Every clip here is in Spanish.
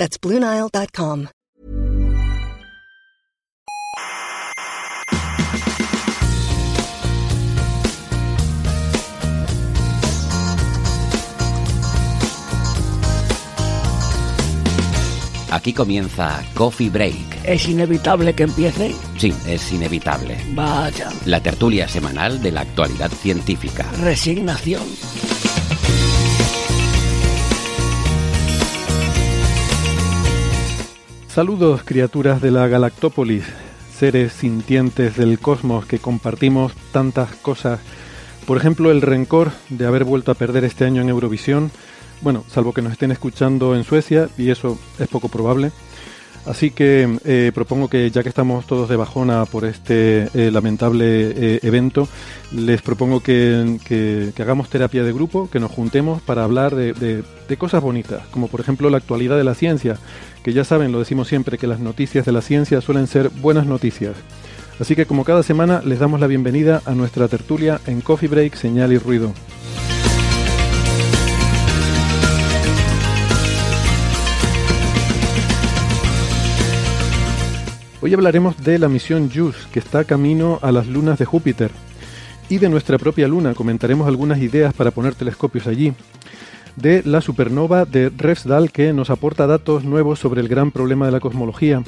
That's BlueNile.com. Aquí comienza Coffee Break. ¿Es inevitable que empiece? Sí, es inevitable. Vaya. La tertulia semanal de la actualidad científica. Resignación. Saludos criaturas de la Galactópolis, seres sintientes del cosmos que compartimos tantas cosas. Por ejemplo, el rencor de haber vuelto a perder este año en Eurovisión. Bueno, salvo que nos estén escuchando en Suecia, y eso es poco probable. Así que eh, propongo que ya que estamos todos de bajona por este eh, lamentable eh, evento, les propongo que, que- hagamos terapia de grupo, que nos juntemos para hablar de- de cosas bonitas, como por ejemplo la actualidad de la ciencia, que ya saben, lo decimos siempre, que las noticias de la ciencia suelen ser buenas noticias. Así que como cada semana les damos la bienvenida a nuestra tertulia en Coffee Break, Señal y Ruido. Hoy hablaremos de la misión JUICE, que está camino a las lunas de Júpiter. Y de nuestra propia luna comentaremos algunas ideas para poner telescopios allí. De la supernova de Refsdal, que nos aporta datos nuevos sobre el gran problema de la cosmología.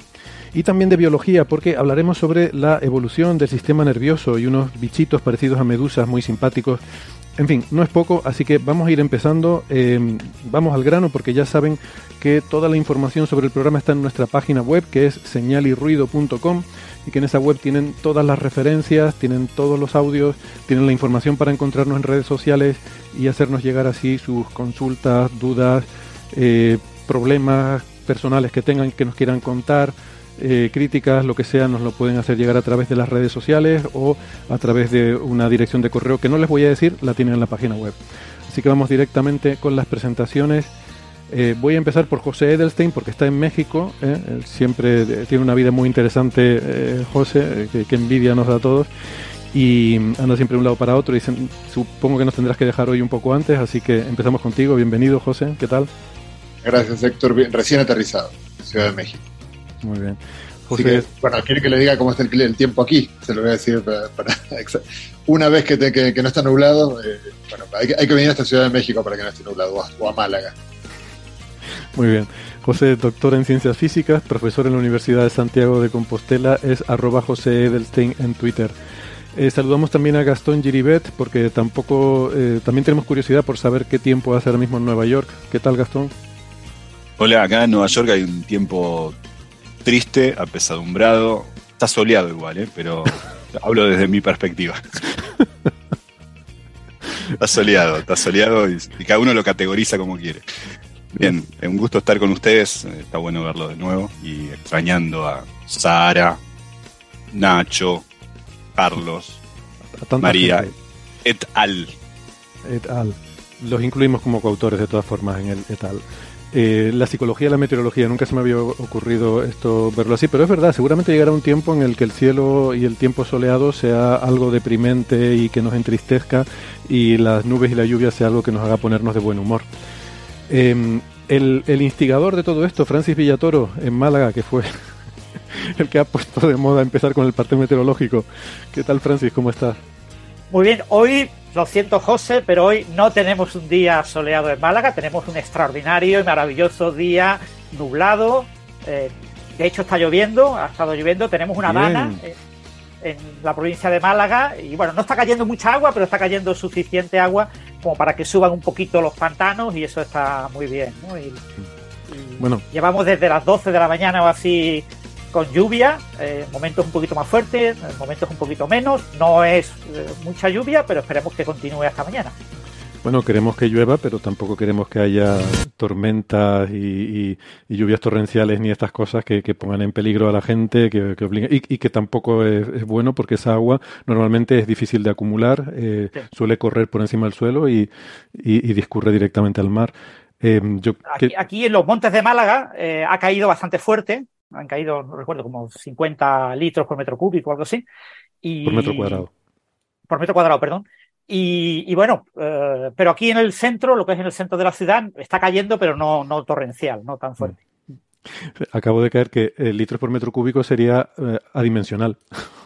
Y también de biología, porque hablaremos sobre la evolución del sistema nervioso y unos bichitos parecidos a medusas muy simpáticos. En fin, no es poco, así que vamos a ir empezando. eh, vamos al grano, porque ya saben que toda la información sobre el programa está en nuestra página web, que es señalirruido.com, y que en esa web tienen todas las referencias, tienen todos los audios, tienen la información para encontrarnos en redes sociales y hacernos llegar así sus consultas, dudas, eh, problemas personales que tengan que nos quieran contar, eh, críticas, lo que sea, nos lo pueden hacer llegar a través de las redes sociales o a través de una dirección de correo que no les voy a decir, la tienen en la página web. Así que vamos directamente con las presentaciones. Eh, voy a empezar por José Edelstein porque está en México. ¿eh? Él siempre eh, tiene una vida muy interesante, eh, José, eh, que, que envidia nos da a todos. Y anda siempre de un lado para otro. Se- supongo que nos tendrás que dejar hoy un poco antes, así que empezamos contigo. Bienvenido, José. ¿Qué tal? Gracias, Héctor. Bien- Recién aterrizado, Ciudad de México. Muy bien. José, que, bueno, quiere que le diga cómo está el, el tiempo aquí. Se lo voy a decir para, para- una vez que, te- que- que no está nublado. eh, bueno, hay que, hay que venir a esta Ciudad de México para que no esté nublado, o a, o a Málaga. Muy bien. José, doctor en ciencias físicas, profesor en la Universidad de Santiago de Compostela, es arroba José Edelstein en Twitter. Eh, saludamos también a Gastón Giribet, porque tampoco, eh, también tenemos curiosidad por saber qué tiempo hace ahora mismo en Nueva York. ¿Qué tal, Gastón? Hola, acá en Nueva York hay un tiempo triste, apesadumbrado. Está soleado igual, ¿eh? pero hablo desde mi perspectiva. está soleado, está soleado y, y cada uno lo categoriza como quiere. Bien, es un gusto estar con ustedes, eh, está bueno verlo de nuevo y extrañando a Sara, Nacho, Carlos, A María, gente. et al. Et al. Los incluimos como coautores de todas formas en el et al. Eh, la psicología y la meteorología, nunca se me había ocurrido esto verlo así, pero es verdad, seguramente llegará un tiempo en el que el cielo y el tiempo soleado sea algo deprimente y que nos entristezca y las nubes y la lluvia sea algo que nos haga ponernos de buen humor. Eh, el, el instigador de todo esto, Francis Villatoro, en Málaga, que fue el que ha puesto de moda empezar con el parte meteorológico. ¿Qué tal, Francis? ¿Cómo estás? Muy bien, hoy, lo siento José, pero hoy no tenemos un día soleado en Málaga, tenemos un extraordinario y maravilloso día nublado. eh, de hecho está lloviendo, ha estado lloviendo, tenemos una dana eh, en la provincia de Málaga y bueno, no está cayendo mucha agua, pero está cayendo suficiente agua como para que suban un poquito los pantanos y eso está muy bien. ¿no? Y- y Bueno. Llevamos desde las 12 de la mañana o así con lluvia, eh, momentos un poquito más fuertes, momentos un poquito menos. No es eh, mucha lluvia, pero esperemos que continúe hasta mañana. Bueno, queremos que llueva, pero tampoco queremos que haya tormentas y, lluvias torrenciales ni estas cosas que, pongan en peligro a la gente que, y, que tampoco es, bueno porque esa agua normalmente es difícil de acumular, eh, suele correr por encima del suelo y, discurre directamente al mar. Eh, aquí, en los montes de Málaga eh, ha caído bastante fuerte, han caído, no recuerdo, como 50 litros por metro cúbico o algo así. Y... Por metro cuadrado. Por metro cuadrado, perdón. Y, bueno, eh, pero aquí en el centro, lo que es en el centro de la ciudad, está cayendo, pero no, no torrencial, no tan fuerte. Mm. Acabo de caer que el litro por metro cúbico sería eh, adimensional.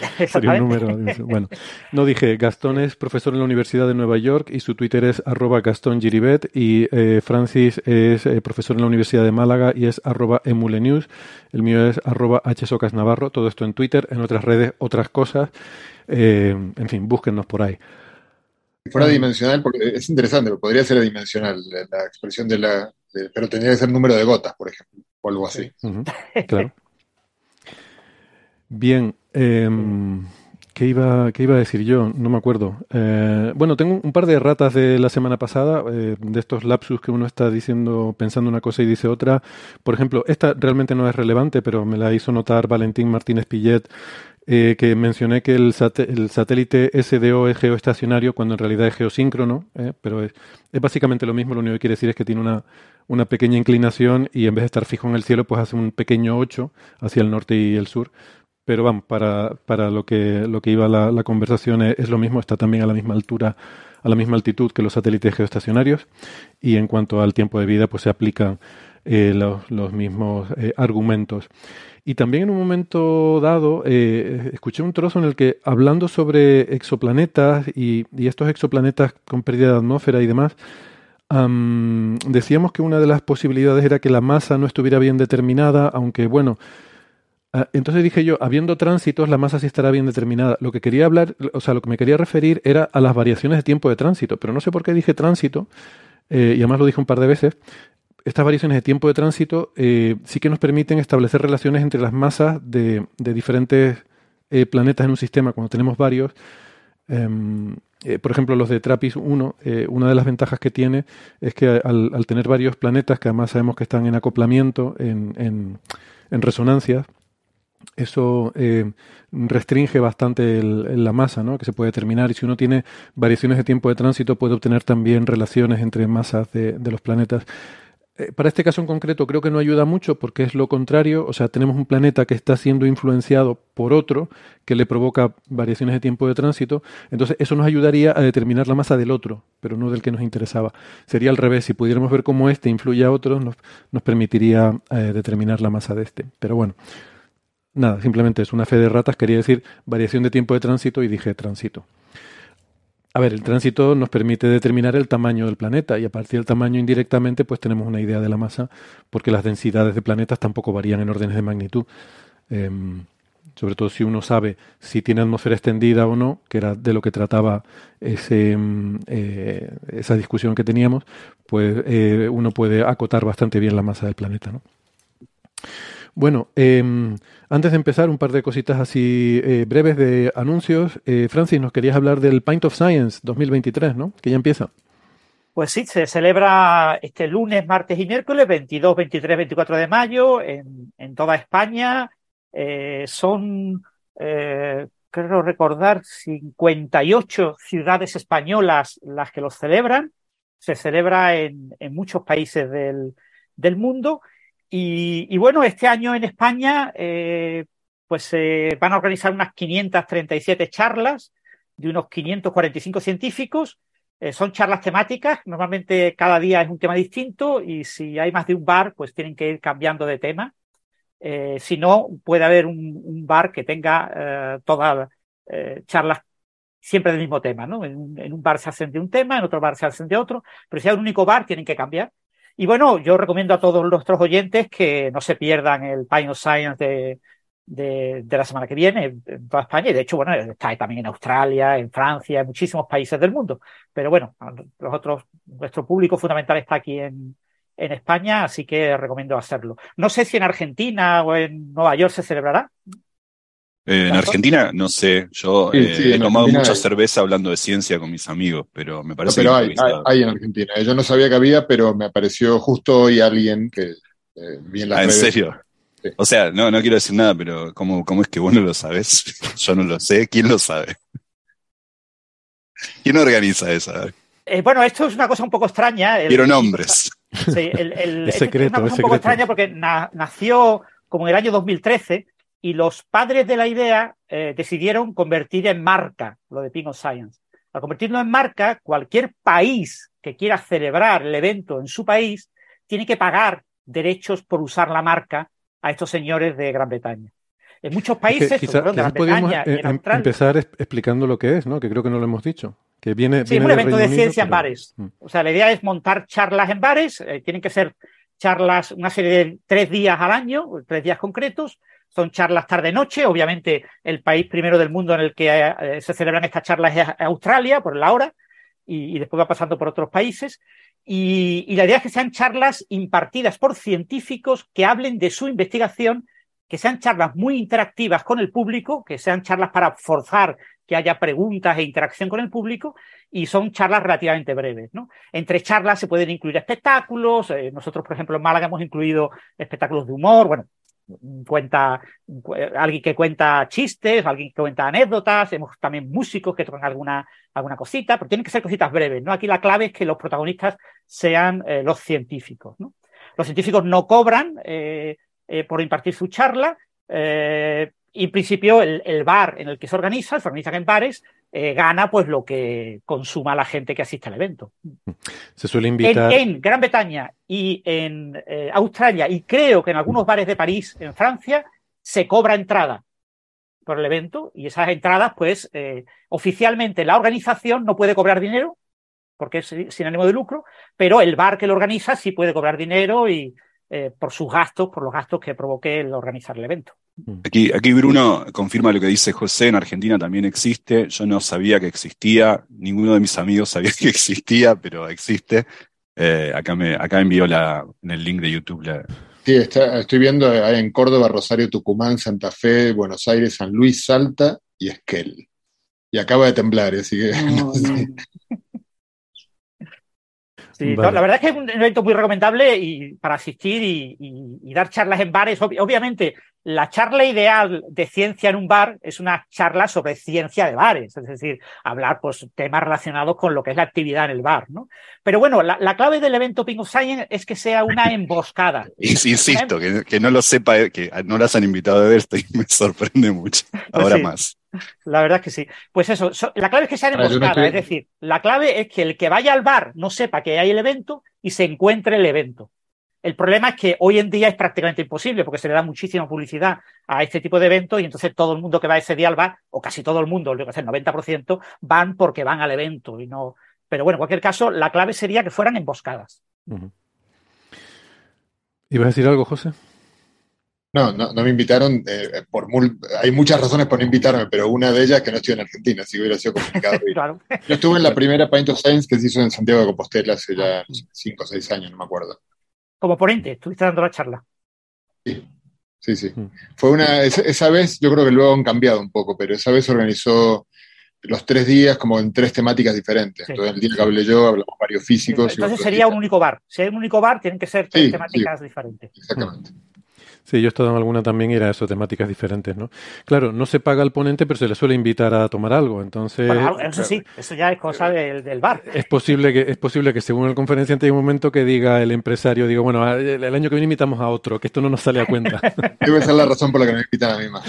sería un número. Bueno, no dije, Gastón es profesor en la Universidad de Nueva York y su Twitter es arroba Gastón Giribet y eh, Francis es profesor en la Universidad de Málaga y es arroba emulenews. El mío es arroba hsocasnavarro. Todo esto en Twitter, en otras redes, otras cosas. Eh, en fin, búsquennos por ahí. Si fuera dimensional, porque es interesante, podría ser dimensional la, expresión de la. pero tendría que ser número de gotas, por ejemplo, o algo así. claro. Bien. Em, ¿qué, iba, ¿Qué iba a decir yo? No me acuerdo. Eh, bueno, tengo un par de ratas de la semana pasada, eh, de estos lapsus que uno está diciendo, pensando una cosa y dice otra. Por ejemplo, esta realmente no es relevante, pero me la hizo notar Valentín Martínez Pillet eh, que mencioné que el, satélite SDO es geoestacionario cuando en realidad es geosíncrono, pero es, básicamente lo mismo, lo único que quiere decir es que tiene una, una, pequeña inclinación y en vez de estar fijo en el cielo, pues hace un pequeño 8 hacia el norte y el sur. Pero vamos, para, para lo, que, lo que iba la, conversación es, lo mismo, está también a la misma altura, a la misma altitud que los satélites geoestacionarios y en cuanto al tiempo de vida, pues se aplican eh, los, los, mismos argumentos. Y también en un momento dado eh, escuché un trozo en el que, hablando sobre exoplanetas y, estos exoplanetas con pérdida de atmósfera y demás, decíamos que una de las posibilidades era que la masa no estuviera bien determinada, aunque bueno, entonces dije yo, habiendo tránsitos, la masa sí estará bien determinada. Lo que quería hablar, o sea, lo que me quería referir era a las variaciones de tiempo de tránsito, pero no sé por qué dije tránsito, eh, y además lo dije un par de veces, estas variaciones de tiempo de tránsito eh, sí que nos permiten establecer relaciones entre las masas de, diferentes eh, planetas en un sistema, cuando tenemos varios. Em, por ejemplo, los de TRAPPIST 1, una de las ventajas que tiene es que al, tener varios planetas, que además sabemos que están en acoplamiento, en, en, en resonancias, eso restringe bastante la masa ¿no? que se puede determinar y si uno tiene variaciones de tiempo de tránsito puede obtener también relaciones entre masas de, los planetas. Eh, para este caso en concreto creo que no ayuda mucho porque es lo contrario, o sea, tenemos un planeta que está siendo influenciado por otro que le provoca variaciones de tiempo de tránsito, entonces eso nos ayudaría a determinar la masa del otro, pero no del que nos interesaba. Sería al revés, si pudiéramos ver cómo este influye a otros, nos, nos permitiría eh, determinar la masa de este. Pero bueno, nada, simplemente es una fe de ratas, quería decir variación de tiempo de tránsito y dije tránsito. A ver, el tránsito nos permite determinar el tamaño del planeta y a partir del tamaño indirectamente pues tenemos una idea de la masa porque las densidades de planetas tampoco varían en órdenes de magnitud. Em, sobre todo si uno sabe si tiene atmósfera extendida o no, que era de lo que trataba em, eh, esa discusión que teníamos, pues eh, uno puede acotar bastante bien la masa del planeta. ¿no? Bueno, eh, antes de empezar, un par de cositas así eh, breves de anuncios. Eh, Francis, nos querías hablar del Pint of Science 2023, ¿no? Que ya empieza. Pues sí, se celebra este lunes, martes y miércoles, 22, 23, 24 de mayo, en, en toda España. Eh, son, eh, creo recordar, 58 ciudades españolas las que los celebran. Se celebra en, en muchos países del, del mundo y, bueno, este año en España, eh, pues se eh, van a organizar unas 537 charlas de unos 545 científicos. Eh, son charlas temáticas, normalmente cada día es un tema distinto y si hay más de un bar, pues tienen que ir cambiando de tema. Eh, si no, puede haber un, bar que tenga todas charlas siempre del mismo tema, ¿no? En, en, un bar se hacen de un tema, en otro bar se hacen de otro, pero si hay un único bar, tienen que cambiar. Y bueno, yo recomiendo a todos nuestros oyentes que no se pierdan el Pine Science de, de, de, la semana que viene en toda España. Y de hecho, bueno, está también en Australia, en Francia, en muchísimos países del mundo. Pero bueno, nosotros, nuestro público fundamental está aquí en, en España, así que recomiendo hacerlo. No sé si en Argentina o en Nueva York se celebrará. Eh, en Argentina, no sé, yo Sí, eh, sí, he tomado Argentina mucha hay. cerveza hablando de ciencia con mis amigos, pero me No, parece pero que hay, hay, hay en Argentina. Yo no sabía que había, pero me apareció justo hoy alguien que eh, vi en las Ah, ¿en serio? Sí. O sea, no, no quiero decir nada, pero ¿cómo, cómo es que vos no lo sabes? Yo no lo sé. ¿Quién lo sabe? ¿Quién organiza eso? A ver, Eh, bueno, esto es una cosa un poco extraña. el- Quiero nombres. Sí, el, el- Es es secreto, una cosa es un poco secreto. extraña porque na- nació como en el año 2013 y los padres de la idea eh, decidieron convertir en marca lo de Ping of Science. Al convertirlo en marca, cualquier país que quiera celebrar el evento en su país tiene que pagar derechos por usar la marca a estos señores de Gran Bretaña. En muchos Es países, que quizá- quizás podríamos eh, em- empezar explicando lo que es, ¿no? Que creo que no lo hemos dicho. Que viene, Sí, viene un evento de ciencia en bares. Mm. O sea, la idea es montar charlas en bares, eh, tienen que ser charlas, una serie de tres días al año, tres días concretos, son charlas tarde-noche, obviamente el país primero del mundo en el que eh, se celebran estas charlas es Australia, por la hora, y, después va pasando por otros países. Y, y la idea es que sean charlas impartidas por científicos que hablen de su investigación, que sean charlas muy interactivas con el público, que sean charlas para forzar que haya preguntas e interacción con el público, y son charlas relativamente breves. ¿no? Entre charlas se pueden incluir espectáculos. eh, nosotros, por ejemplo, en Málaga hemos incluido espectáculos de humor. Bueno, cuenta cu- alguien que cuenta chistes, alguien que cuenta anécdotas. Hemos también músicos que tocan alguna, alguna cosita, pero tienen que ser cositas breves. ¿no? Aquí la clave es que los protagonistas sean eh, los científicos. ¿no? Los científicos no cobran eh, eh, por impartir su charla. Y en principio el, el bar en el que se organiza, se organizan en bares, eh, gana pues lo que consuma la gente que asiste al evento. Se suele En, invitar. en Gran Bretaña y en eh, Australia, y creo que en algunos bares de París, en Francia, se cobra entrada por el evento, y esas entradas, pues, eh, oficialmente la organización no puede cobrar dinero, porque es sin ánimo de lucro, pero el bar que lo organiza sí puede cobrar dinero y eh, por sus gastos, por los gastos que provoque el organizar el evento. Aquí, aquí Bruno confirma lo que dice José, en Argentina también existe, yo no sabía que existía, ninguno de mis amigos sabía que existía, pero existe. Eh, acá me, acá envió la, en el link de YouTube la, Sí, está- estoy viendo hay en Córdoba, Rosario, Tucumán, Santa Fe, Buenos Aires, San Luis, Salta y Esquel. Y acaba de temblar, así que no. Sí, Vale. no, la verdad es que es un evento muy recomendable y para asistir y, y- y dar charlas en bares. Ob- obviamente, la charla ideal de ciencia en un bar es una charla sobre ciencia de bares, es decir, hablar pues temas relacionados con lo que es la actividad en el bar, ¿no? Pero bueno, la, la clave del evento Pink of Science es que sea una emboscada. Ins- Insisto, que, que no lo sepa, que no las han invitado a ver, estoy, me sorprende mucho. Ahora sí. más. La verdad es que sí. Pues eso, so- la clave es que sea no emboscada, es decir, la clave es que el que vaya al bar no sepa que hay el evento y se encuentre el evento. El problema es que hoy en día es prácticamente imposible porque se le da muchísima publicidad a este tipo de eventos y entonces todo el mundo que va ese día al bar, o casi todo el mundo, lo que el 90%, van porque van al evento y no. Pero bueno, en cualquier caso, la clave sería que fueran emboscadas. Ujú. ¿Ibas a decir algo, José? No, no, no me invitaron, eh, por mul- hay muchas razones por no invitarme, pero una de ellas es que no estoy en Argentina, así que hubiera sido complicado. ir. Claro. Yo estuve en la primera Paint of Science que se hizo en Santiago de Compostela hace ya no sé, cinco o seis años, no me acuerdo. Como ponente, estuviste dando la charla. Sí, sí. Mm. Fue una, esa, vez, yo creo que luego han cambiado un poco, pero esa vez se organizó los tres días como en tres temáticas diferentes. Sí. Entonces, el día que hablé yo, hablamos varios físicos. Entonces sería un único bar. Si hay un único bar, tienen que ser tres Sí, temáticas diferentes. Exactamente. Sí, yo he estado en alguna también y era eso, temáticas diferentes, ¿no? Claro, no se paga al ponente, pero se le suele invitar a tomar algo. Entonces, Bueno, eso sí, eso ya es cosa del, del bar. es posible que es posible que según el conferenciante hay un momento que diga el empresario, digo, bueno, el, el año que viene invitamos a otro, que esto no nos sale a cuenta. Debe ser la razón por la que me invitan a mí más.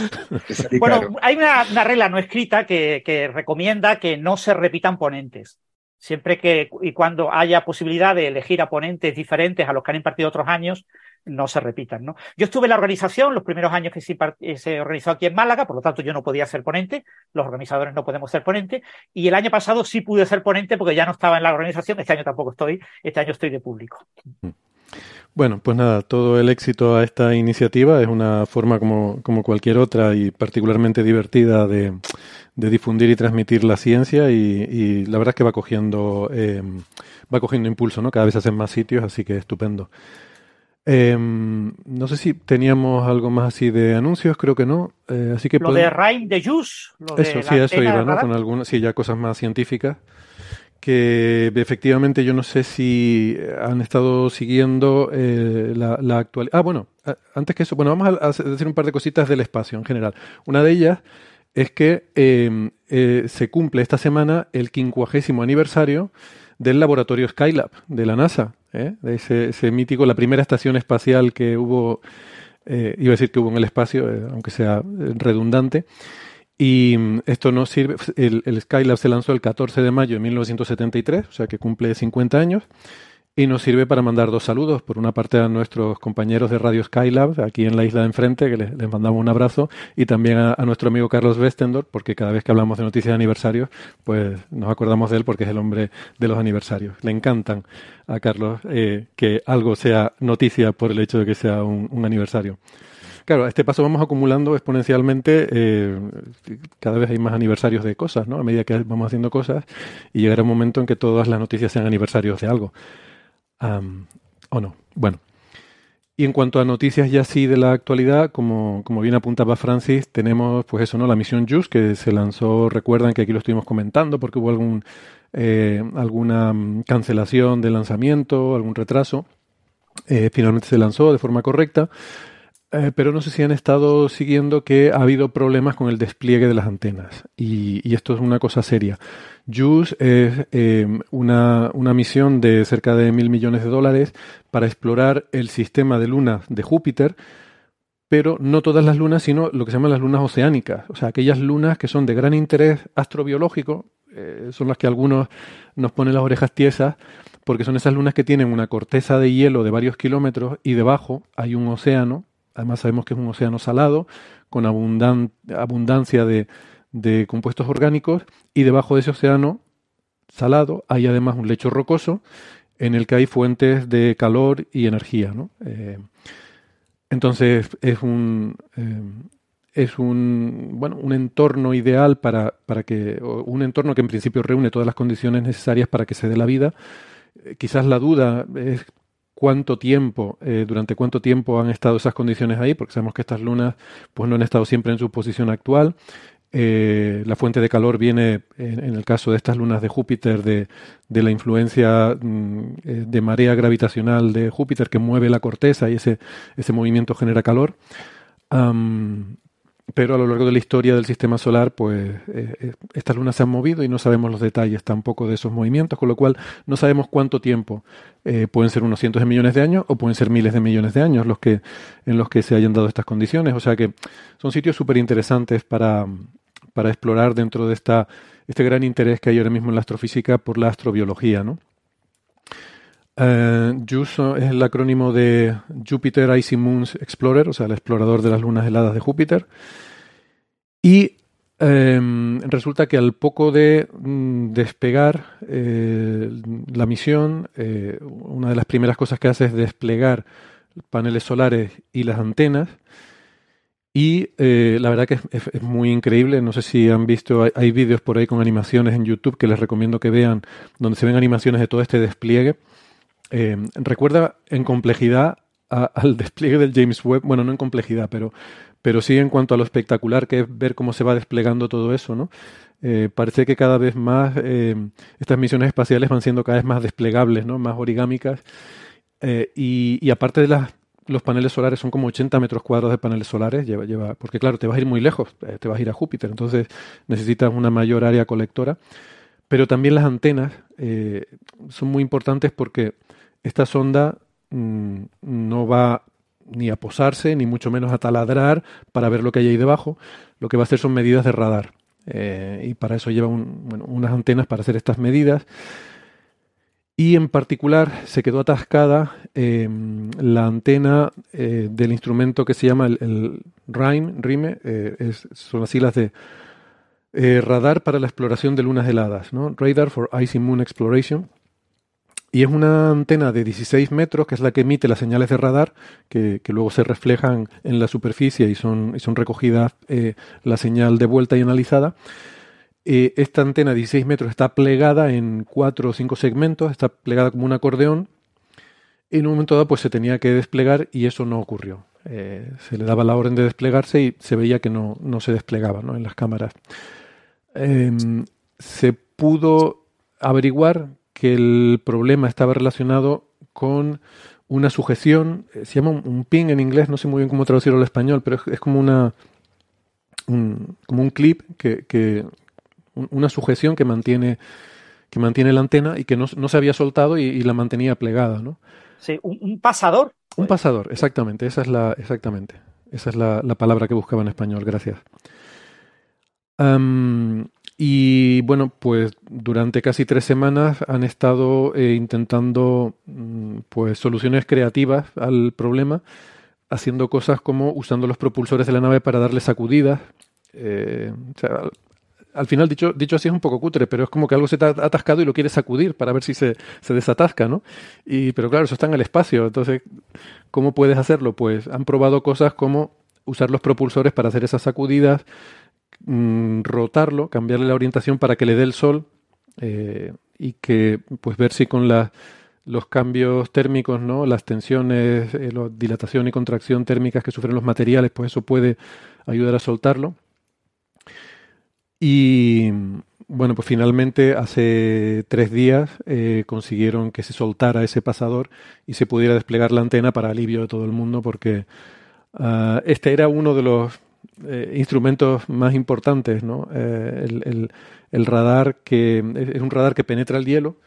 Bueno, caro. hay una, una regla no escrita que, que recomienda que no se repitan ponentes. Siempre que y cuando haya posibilidad de elegir a ponentes diferentes a los que han impartido otros años, no se repitan. ¿no? Yo estuve en la organización los primeros años que eh, se organizó aquí en Málaga, por lo tanto yo no podía ser ponente, los organizadores no podemos ser ponente, y el año pasado sí pude ser ponente porque ya no estaba en la organización, este año tampoco estoy, este año estoy de público. Bueno, pues nada, todo el éxito a esta iniciativa es una forma como, como cualquier otra y particularmente divertida de, de difundir y transmitir la ciencia y, y la verdad es que va cogiendo, eh, va cogiendo impulso, ¿no? Cada vez hacen más sitios, así que estupendo. Em, no sé si teníamos algo más así de anuncios, creo que no. Eh, así que Lo de Rain de Juice. Lo eso, de sí, eso iba, ¿no? Con algunas, sí, ya cosas más científicas. Que efectivamente yo no sé si han estado siguiendo eh, la, la actualidad. Ah, bueno, antes que eso, bueno, vamos a, a decir un par de cositas del espacio en general. Una de ellas es que eh, eh, se cumple esta semana el quincuagésimo aniversario del laboratorio Skylab de la NASA, ¿eh? de ese, mítico, la primera estación espacial que hubo, eh, iba a decir que hubo en el espacio, eh, aunque sea redundante. Y mm, esto no sirve, el, el Skylab se lanzó el 14 de mayo de 1973, o sea que cumple 50 años, y nos sirve para mandar dos saludos. Por una parte a nuestros compañeros de Radio Skylab, aquí en la isla de enfrente, que les, mandamos un abrazo, y también a, nuestro amigo Carlos Westendorf, porque cada vez que hablamos de noticias de aniversarios, pues nos acordamos de él porque es el hombre de los aniversarios. Le encantan a Carlos eh, que algo sea noticia por el hecho de que sea un, un aniversario. Claro, a este paso vamos acumulando exponencialmente, eh, cada vez hay más aniversarios de cosas, ¿no? A medida que vamos haciendo cosas y llegará un momento en que todas las noticias sean aniversarios de algo. Am, ¿O no? Bueno. Y en cuanto a noticias ya sí de la actualidad, como, como bien apuntaba Francis, tenemos pues eso, ¿no? La misión JUICE que se lanzó, recuerdan que aquí lo estuvimos comentando porque hubo algún, eh, alguna mm, cancelación de lanzamiento, algún retraso. Eh, finalmente se lanzó de forma correcta. Eh, pero no sé si han estado siguiendo que ha habido problemas con el despliegue de las antenas. Y, esto es una cosa seria. JUICE es eh, una, una misión de cerca de mil millones de dólares para explorar el sistema de lunas de Júpiter, pero no todas las lunas, sino lo que se llaman las lunas oceánicas. O sea, aquellas lunas que son de gran interés astrobiológico, eh, son las que algunos nos ponen las orejas tiesas, porque son esas lunas que tienen una corteza de hielo de varios kilómetros y debajo hay un océano Además sabemos que es un océano salado, con abundan abundancia de, de, compuestos orgánicos, y debajo de ese océano salado hay además un lecho rocoso en el que hay fuentes de calor y energía. ¿no? Eh, entonces es un, eh, es un, bueno, un entorno ideal para, para que, un entorno que en principio reúne todas las condiciones necesarias para que se dé la vida. Eh, quizás la duda es cuánto tiempo, eh, durante cuánto tiempo han estado esas condiciones ahí, porque sabemos que estas lunas pues no han estado siempre en su posición actual. Eh, la fuente de calor viene, en, el caso de estas lunas de Júpiter, de, de la influencia mm, de marea gravitacional de Júpiter que mueve la corteza y ese, ese movimiento genera calor. Pero a lo largo de la historia del sistema solar, pues eh, estas lunas se han movido y no sabemos los detalles tampoco de esos movimientos, con lo cual no sabemos cuánto tiempo. Eh, pueden ser unos cientos de millones de años o pueden ser miles de millones de años los que, en los que se hayan dado estas condiciones. O sea que son sitios súper interesantes para, para explorar dentro de esta, este gran interés que hay ahora mismo en la astrofísica por la astrobiología, ¿no? Uh, JUICE es el acrónimo de Jupiter Icy Moons Explorer, o sea, el explorador de las lunas heladas de Júpiter. Y eh, resulta que al poco de mm, despegar eh, la misión, eh, una de las primeras cosas que hace es desplegar paneles solares y las antenas. Y eh, la verdad que es, muy increíble. No sé si han visto, hay vídeos por ahí con animaciones en YouTube que les recomiendo que vean, donde se ven animaciones de todo este despliegue. Eh, recuerda en complejidad al despliegue del James Webb, bueno, no en complejidad, pero, pero sí en cuanto a lo espectacular que es ver cómo se va desplegando todo eso, ¿no? Eh, parece que cada vez más eh, estas misiones espaciales van siendo cada vez más desplegables, ¿no? Más origámicas. Y, y, aparte de las, los paneles solares, son como 80 metros cuadrados de paneles solares, lleva, lleva, porque claro, te vas a ir muy lejos, te vas a ir a Júpiter, entonces necesitas una mayor área colectora. Pero también las antenas son muy importantes porque esta sonda mmm, no va ni a posarse, ni mucho menos a taladrar para ver lo que hay ahí debajo. Lo que va a hacer son medidas de radar. Eh, y para eso lleva unas antenas para hacer estas medidas. Y en particular se quedó atascada eh, la antena eh, del instrumento que se llama el, RIME, RIME es, son las siglas de Radar para la exploración de lunas heladas, ¿no? Radar for Icy Moon Exploration. Y es una antena de 16 metros, que es la que emite las señales de radar, que, luego se reflejan en la superficie y son, y son recogidas eh, la señal de vuelta y analizada. Eh, esta antena de 16 metros está plegada en cuatro o cinco segmentos, está plegada como un acordeón. en un momento dado pues se tenía que desplegar y eso no ocurrió. Eh, se le daba la orden de desplegarse y se veía que no, no se desplegaba ¿no? en las cámaras. Em, se pudo averiguar que el problema estaba relacionado con una sujeción, eh, se llama un, ping en inglés, no sé muy bien cómo traducirlo al español, pero es, como una un, como un clip que, que, una sujeción que mantiene que mantiene la antena y que no, se había soltado y, la mantenía plegada, ¿no? Sí, un, pasador. Un pasador, exactamente, esa es la, exactamente, esa es la, palabra que buscaba en español, gracias. Y bueno, pues durante casi tres semanas han estado eh, intentando mm, pues soluciones creativas al problema, haciendo cosas como usando los propulsores de la nave para darle sacudidas. Eh, al final, dicho, dicho así, es un poco cutre, pero es como que algo se te ha atascado y lo quieres sacudir para ver si se, se desatasca, ¿no? Y, pero claro, eso está en el espacio. Entonces, ¿cómo puedes hacerlo? Pues han probado cosas como usar los propulsores para hacer esas sacudidas, mm, rotarlo, cambiarle la orientación para que le dé el sol eh, y que, pues, ver si con los cambios térmicos, ¿no? Las tensiones, eh, la dilatación y contracción térmicas que sufren los materiales, pues eso puede ayudar a soltarlo. Y bueno, pues finalmente hace tres días eh, consiguieron que se soltara ese pasador y se pudiera desplegar la antena para alivio de todo el mundo porque uh, este era uno de los eh, instrumentos más importantes, ¿no? Eh, el, radar que es un radar que penetra el hielo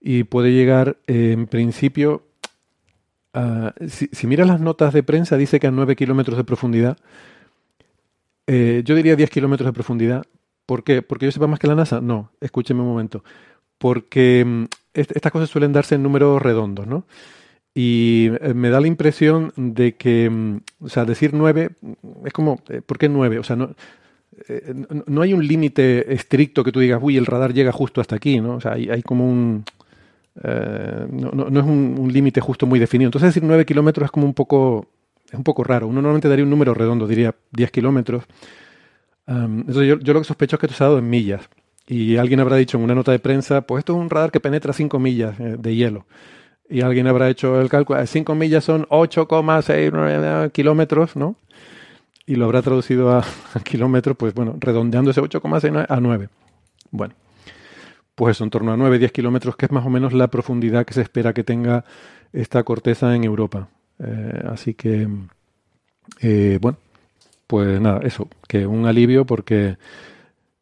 y puede llegar en principio si, si miras las notas de prensa dice que a 9 kilómetros de profundidad yo diría 10 kilómetros de profundidad, ¿Por qué? ¿Porque yo sepa más que la NASA? No, escúcheme un momento. Porque mm, estas cosas suelen darse en números redondos, ¿no? Y eh, me da la impresión de que, mm, o sea, decir nueve es como, eh, ¿por qué nueve? O sea, no, eh, no hay un límite estricto que tú digas, uy, el radar llega justo hasta aquí, ¿no? O sea, hay, como un... no, es un, límite justo muy definido. Entonces decir nueve kilómetros es como un poco, es un poco raro. Uno normalmente daría un número redondo, diría 10 kilómetros yo, lo que sospecho es que esto se ha dado en millas. Y alguien habrá dicho en una nota de prensa, pues esto es un radar que penetra 5 millas de hielo. Y alguien habrá hecho el cálculo, 5 eh, millas son 8,6 kilómetros, ¿no? Y lo habrá traducido a, kilómetros, pues bueno, redondeando ese 8,6 a 9. Bueno, pues en torno a 9, 10 kilómetros, que es más o menos la profundidad que se espera que tenga esta corteza en Europa. Eh, así que, bueno, pues nada, eso, que un alivio porque,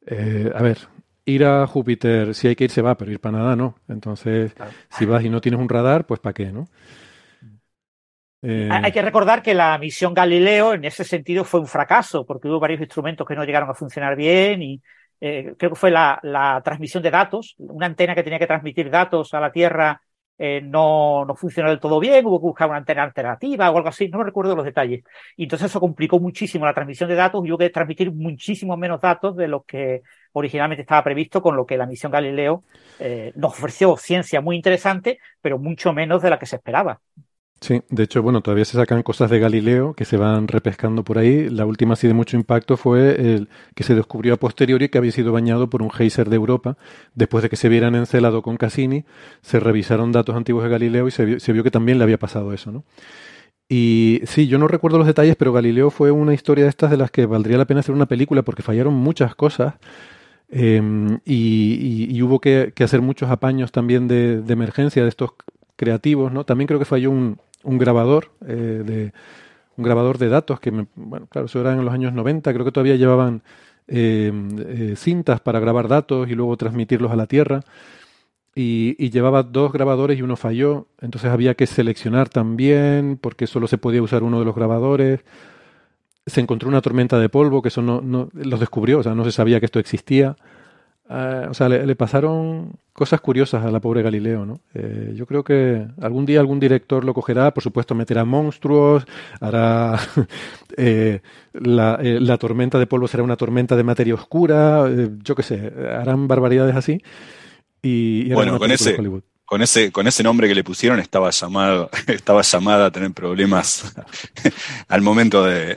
eh, a ver, ir a Júpiter, si hay que ir, se va, pero ir para nada no. Entonces, si vas y no tienes un radar, pues ¿para qué, no? Eh, hay que recordar que la misión Galileo en ese sentido fue un fracaso, porque hubo varios instrumentos que no llegaron a funcionar bien y eh, creo que fue la, la, transmisión de datos, una antena que tenía que transmitir datos a la Tierra eh, no, no, funcionó del todo bien, hubo que buscar una antena alternativa o algo así, no me recuerdo los detalles. Y entonces eso complicó muchísimo la transmisión de datos y hubo que transmitir muchísimo menos datos de lo que originalmente estaba previsto, con lo que la misión Galileo eh, nos ofreció ciencia muy interesante, pero mucho menos de la que se esperaba. Sí, de hecho, bueno, todavía se sacan cosas de Galileo que se van repescando por ahí. La última así de mucho impacto fue el que se descubrió a posteriori que había sido bañado por un geyser de Europa. Después de que se vieran encelado con Cassini, se revisaron datos antiguos de Galileo y se vio, que también le había pasado eso, ¿no? Y sí, yo no recuerdo los detalles, pero Galileo fue una historia de estas de las que valdría la pena hacer una película porque fallaron muchas cosas. Em, y, hubo que, hacer muchos apaños también de, emergencia de estos creativos, ¿no? También creo que falló un, un grabador eh, de un grabador de datos que, bueno, claro, eso era en los años 90, creo que todavía llevaban eh, eh, cintas para grabar datos y luego transmitirlos a la Tierra. Y, llevaba dos grabadores y uno falló, entonces había que seleccionar también porque solo se podía usar uno de los grabadores. Se encontró una tormenta de polvo, que eso no, no los descubrió, o sea, no se sabía que esto existía. Ah, o sea, le, pasaron cosas curiosas a la pobre Galileo, ¿no? Eh, yo creo que algún día algún director lo cogerá, por supuesto meterá monstruos, hará eh, la, eh, la, tormenta de polvo será una tormenta de materia oscura, yo qué sé, harán barbaridades así. Y, bueno, con ese, con ese, con ese nombre que le pusieron estaba llamado, estaba llamada a tener problemas al momento de,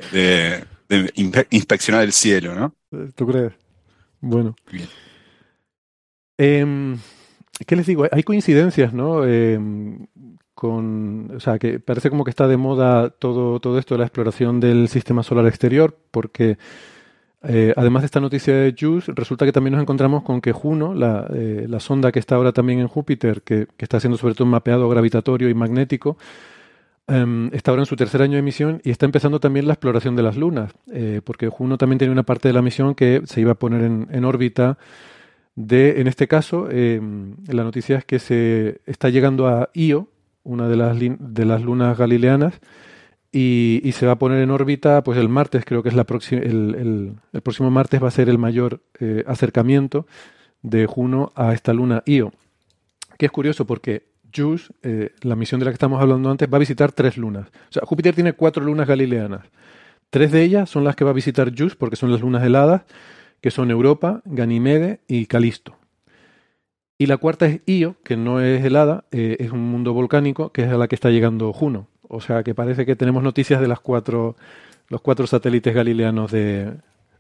de, inspeccionar el cielo, ¿no? ¿Tú crees? Bueno. Bien. Eh, ¿Qué les digo? Hay coincidencias, ¿no? Em, con, o sea, que parece como que está de moda todo, todo esto de la exploración del sistema solar exterior, porque eh, además de esta noticia de JUICE, resulta que también nos encontramos con que Juno, la, eh, sonda que está ahora también en Júpiter, que, está haciendo sobre todo un mapeado gravitatorio y magnético, eh, está ahora en su tercer año de misión y está empezando también la exploración de las lunas, eh, porque Juno también tiene una parte de la misión que se iba a poner en, en órbita de, en este caso, la noticia es que se está llegando a Io, una de las, de las lunas galileanas, y, se va a poner en órbita pues el martes, creo que es la próxima, el, próximo martes va a ser el mayor eh, acercamiento de Juno a esta luna Io. Que es curioso porque JUICE, eh, la misión de la que estamos hablando antes, va a visitar tres lunas. O sea, Júpiter tiene cuatro lunas galileanas. Tres de ellas son las que va a visitar JUICE porque son las lunas heladas, que son Europa, Ganymede y Calisto. Y la cuarta es Io, que no es helada, eh, es un mundo volcánico, que es a la que está llegando Juno. O sea que parece que tenemos noticias de cuatro, los cuatro satélites galileanos de,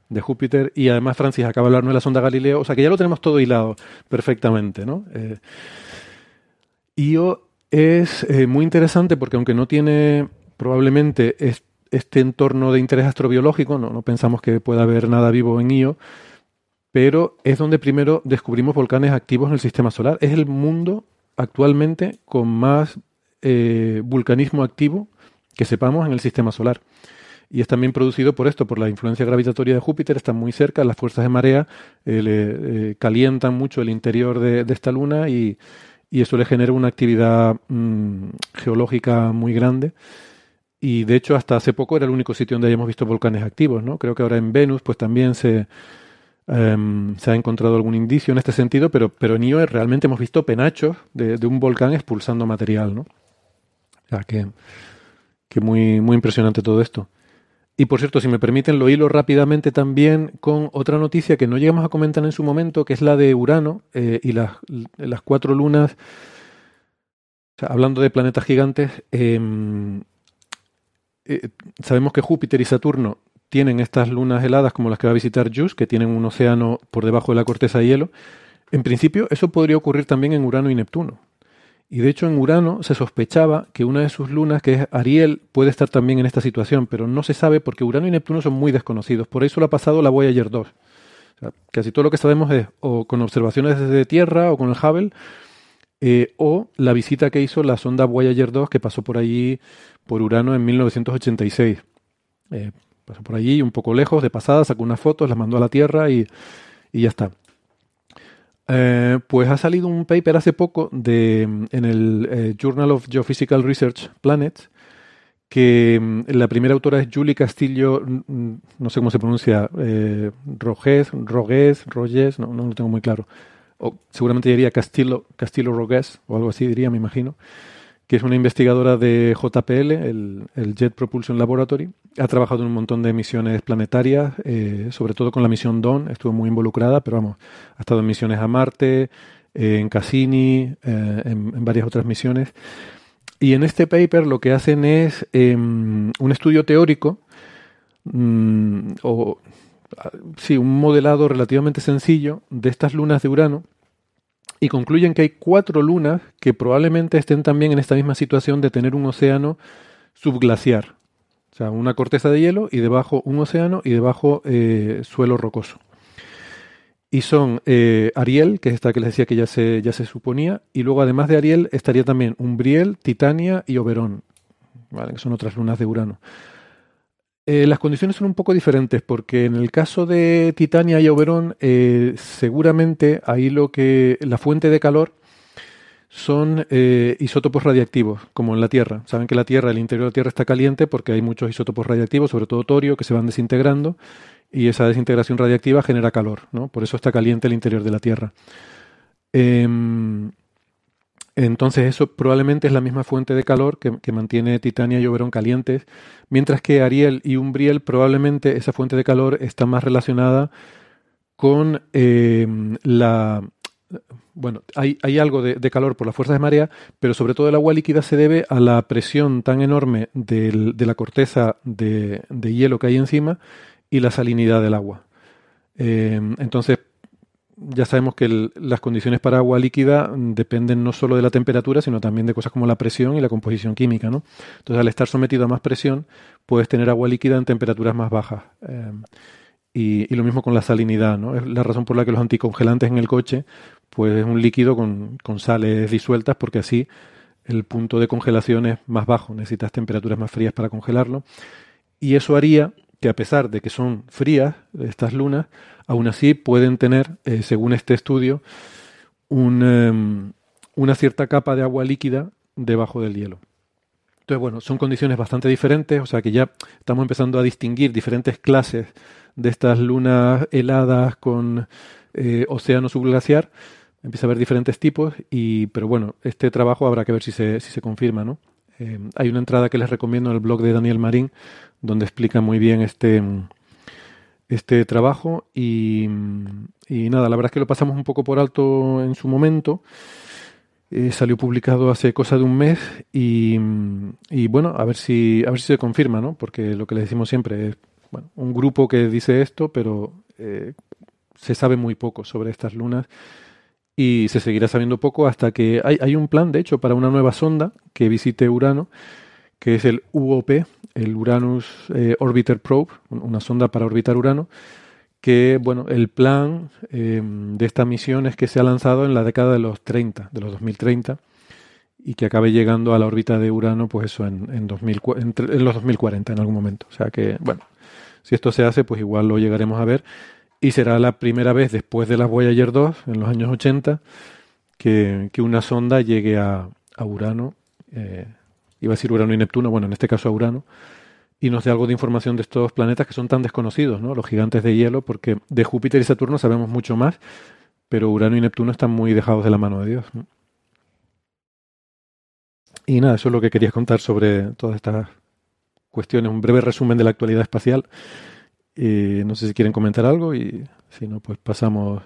de Júpiter. Y además Francis acaba de hablarnos de la sonda Galileo. O sea que ya lo tenemos todo hilado perfectamente, ¿no? Eh, Io es eh, muy interesante porque aunque no tiene probablemente es, este entorno de interés astrobiológico, no, no pensamos que pueda haber nada vivo en Io, pero es donde primero descubrimos volcanes activos en el sistema solar. Es el mundo actualmente con más eh, vulcanismo activo que sepamos en el sistema solar. Y es también producido por esto, por la influencia gravitatoria de Júpiter, están muy cerca, las fuerzas de marea eh, le, eh, calientan mucho el interior de, esta luna y, eso le genera una actividad mmm, geológica muy grande. Y de hecho, hasta hace poco era el único sitio donde hayamos visto volcanes activos, ¿no? Creo que ahora en Venus, pues también se, Um, se ha encontrado algún indicio en este sentido, pero, pero en Io realmente hemos visto penachos de, de un volcán expulsando material, ¿no? O sea, que, muy, muy impresionante todo esto. Y por cierto, si me permiten, lo hilo rápidamente también con otra noticia que no llegamos a comentar en su momento, que es la de Urano eh, y las, las cuatro lunas. Hablando de planetas gigantes, eh, eh, sabemos que Júpiter y Saturno tienen estas lunas heladas como las que va a visitar JUICE, que tienen un océano por debajo de la corteza de hielo, en principio eso podría ocurrir también en Urano y Neptuno. Y de hecho en Urano se sospechaba que una de sus lunas, que es Ariel, puede estar también en esta situación, pero no se sabe porque Urano y Neptuno son muy desconocidos. Por eso lo ha pasado la Voyager 2. O casi todo lo que sabemos es o con observaciones desde Tierra o con el Hubble, eh, o la visita que hizo la sonda Voyager 2 que pasó por allí, por Urano en 1986. Eh, pasó por allí un poco lejos, de pasada, sacó unas fotos, las mandó a la Tierra y ya está. Eh, pues ha salido un paper hace poco de, en el eh, Journal of Geophysical Research Planets, que mm, la primera autora es Julie Castillo, no sé cómo se pronuncia, eh, Rogés, Rogués, Rogués, no, no lo tengo muy claro. O seguramente diría Castillo, Castillo Rogués o algo así diría, me imagino que es una investigadora de JPL, el, el, Jet Propulsion Laboratory. Ha trabajado en un montón de misiones planetarias, eh, sobre todo con la misión Dawn, estuvo muy involucrada, pero vamos, ha estado en misiones a Marte, eh, en Cassini, eh, en, varias otras misiones. Y en este paper lo que hacen es un estudio teórico, mm, o sí, un modelado relativamente sencillo de estas lunas de Urano, y concluyen que hay cuatro lunas que probablemente estén también en esta misma situación de tener un océano subglaciar. O sea, una corteza de hielo y debajo un océano y debajo eh, suelo rocoso. Y son eh, Ariel, que es esta que les decía que ya se, ya se suponía, y luego además de Ariel estaría también Umbriel, Titania y Oberón, ¿vale? que son otras lunas de Urano. Eh, las condiciones son un poco diferentes porque en el caso de Titania y Oberón, eh, seguramente ahí lo que la fuente de calor son eh, isótopos radiactivos, como en la Tierra. Saben que la Tierra, el interior de la Tierra está caliente porque hay muchos isótopos radiactivos, sobre todo torio, que se van desintegrando y esa desintegración radiactiva genera calor, ¿no? Por eso está caliente el interior de la Tierra. Entonces eso probablemente es la misma fuente de calor que, mantiene Titania y Oberón calientes, mientras que Ariel y Umbriel probablemente esa fuente de calor está más relacionada con eh, la... Bueno, hay, hay algo de, calor por las fuerzas de marea, pero sobre todo el agua líquida se debe a la presión tan enorme de la corteza de, de, hielo que hay encima y la salinidad del agua. Eh, entonces, ya sabemos que las condiciones para agua líquida dependen no solo de la temperatura, sino también de cosas como la presión y la composición química, ¿no? Entonces, al estar sometido a más presión, puedes tener agua líquida en temperaturas más bajas. Eh, y, y, lo mismo con la salinidad, ¿no? Es la razón por la que los anticongelantes en el coche, pues es un líquido con, con sales disueltas, porque así el punto de congelación es más bajo, necesitas temperaturas más frías para congelarlo. Y eso haría que a pesar de que son frías estas lunas, aún así pueden tener, eh, según este estudio, un, um, una cierta capa de agua líquida debajo del hielo. Entonces, bueno, son condiciones bastante diferentes, o sea que ya estamos empezando a distinguir diferentes clases de estas lunas heladas con eh, océano subglaciar. Empieza a haber diferentes tipos, y, pero bueno, este trabajo habrá que ver si se, si se confirma, ¿no? Eh, hay una entrada que les recomiendo en el blog de Daniel Marín, donde explica muy bien este, este trabajo y, nada, la verdad es que lo pasamos un poco por alto en su momento. Eh, salió publicado hace cosa de un mes y, y, bueno, a ver si a ver si se confirma, ¿no? Porque lo que le decimos siempre es bueno, un grupo que dice esto, pero eh, se sabe muy poco sobre estas lunas y se seguirá sabiendo poco hasta que hay, hay un plan, de hecho, para una nueva sonda que visite Urano, que es el UOP, el Uranus eh, Orbiter Probe, una sonda para orbitar Urano, que, bueno, el plan eh, de esta misión es que se ha lanzado en la década de los 30, de los 2030, y que acabe llegando a la órbita de Urano, pues eso, en, en, 2000, entre, en los 2040 en algún momento. O sea que, bueno, si esto se hace, pues igual lo llegaremos a ver. Y será la primera vez después de las Voyager 2, en los años 80, que, una sonda llegue a, Urano. Eh, iba a decir Urano y Neptuno, bueno, en este caso a Urano, y nos dé algo de información de estos planetas que son tan desconocidos, ¿no? Los gigantes de hielo, porque de Júpiter y Saturno sabemos mucho más, pero Urano y Neptuno están muy dejados de la mano de Dios. Y nada, eso es lo que quería contar sobre todas estas cuestiones, un breve resumen de la actualidad espacial. No sé si quieren comentar algo y si no, pues pasamos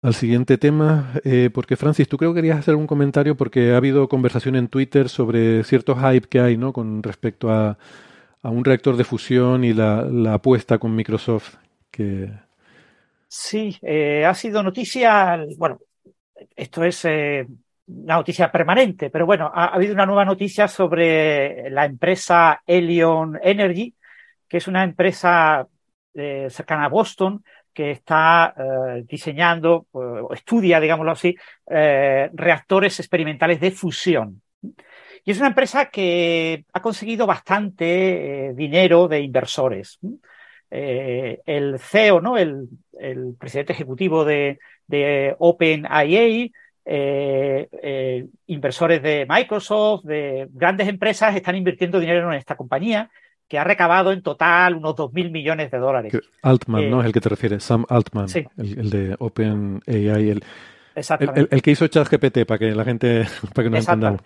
al siguiente tema, eh, porque Francis, tú creo que querías hacer un comentario porque ha habido conversación en Twitter sobre cierto hype que hay, ¿no? Con respecto a, a un reactor de fusión y la, la apuesta con Microsoft. Que... Sí, eh, ha sido noticia, bueno, esto es eh, una noticia permanente, pero bueno, ha, ha, habido una nueva noticia sobre la empresa Helion Energy, que es una empresa eh, cercana a Boston, que está eh, diseñando o estudia, digámoslo así, eh, reactores experimentales de fusión. Y es una empresa que ha conseguido bastante dinero de inversores. El CEO, ¿no? el, presidente ejecutivo de, de OpenIA, inversores de Microsoft, de grandes empresas, están invirtiendo dinero en esta compañía que ha recabado en total unos 2.000 millones de dólares. Altman, eh, ¿no? Es el que te refieres, Sam Altman, sí. el, el, de OpenAI, el, Exactamente. El, el, que hizo ChatGPT, para que la gente, para que nos entendamos.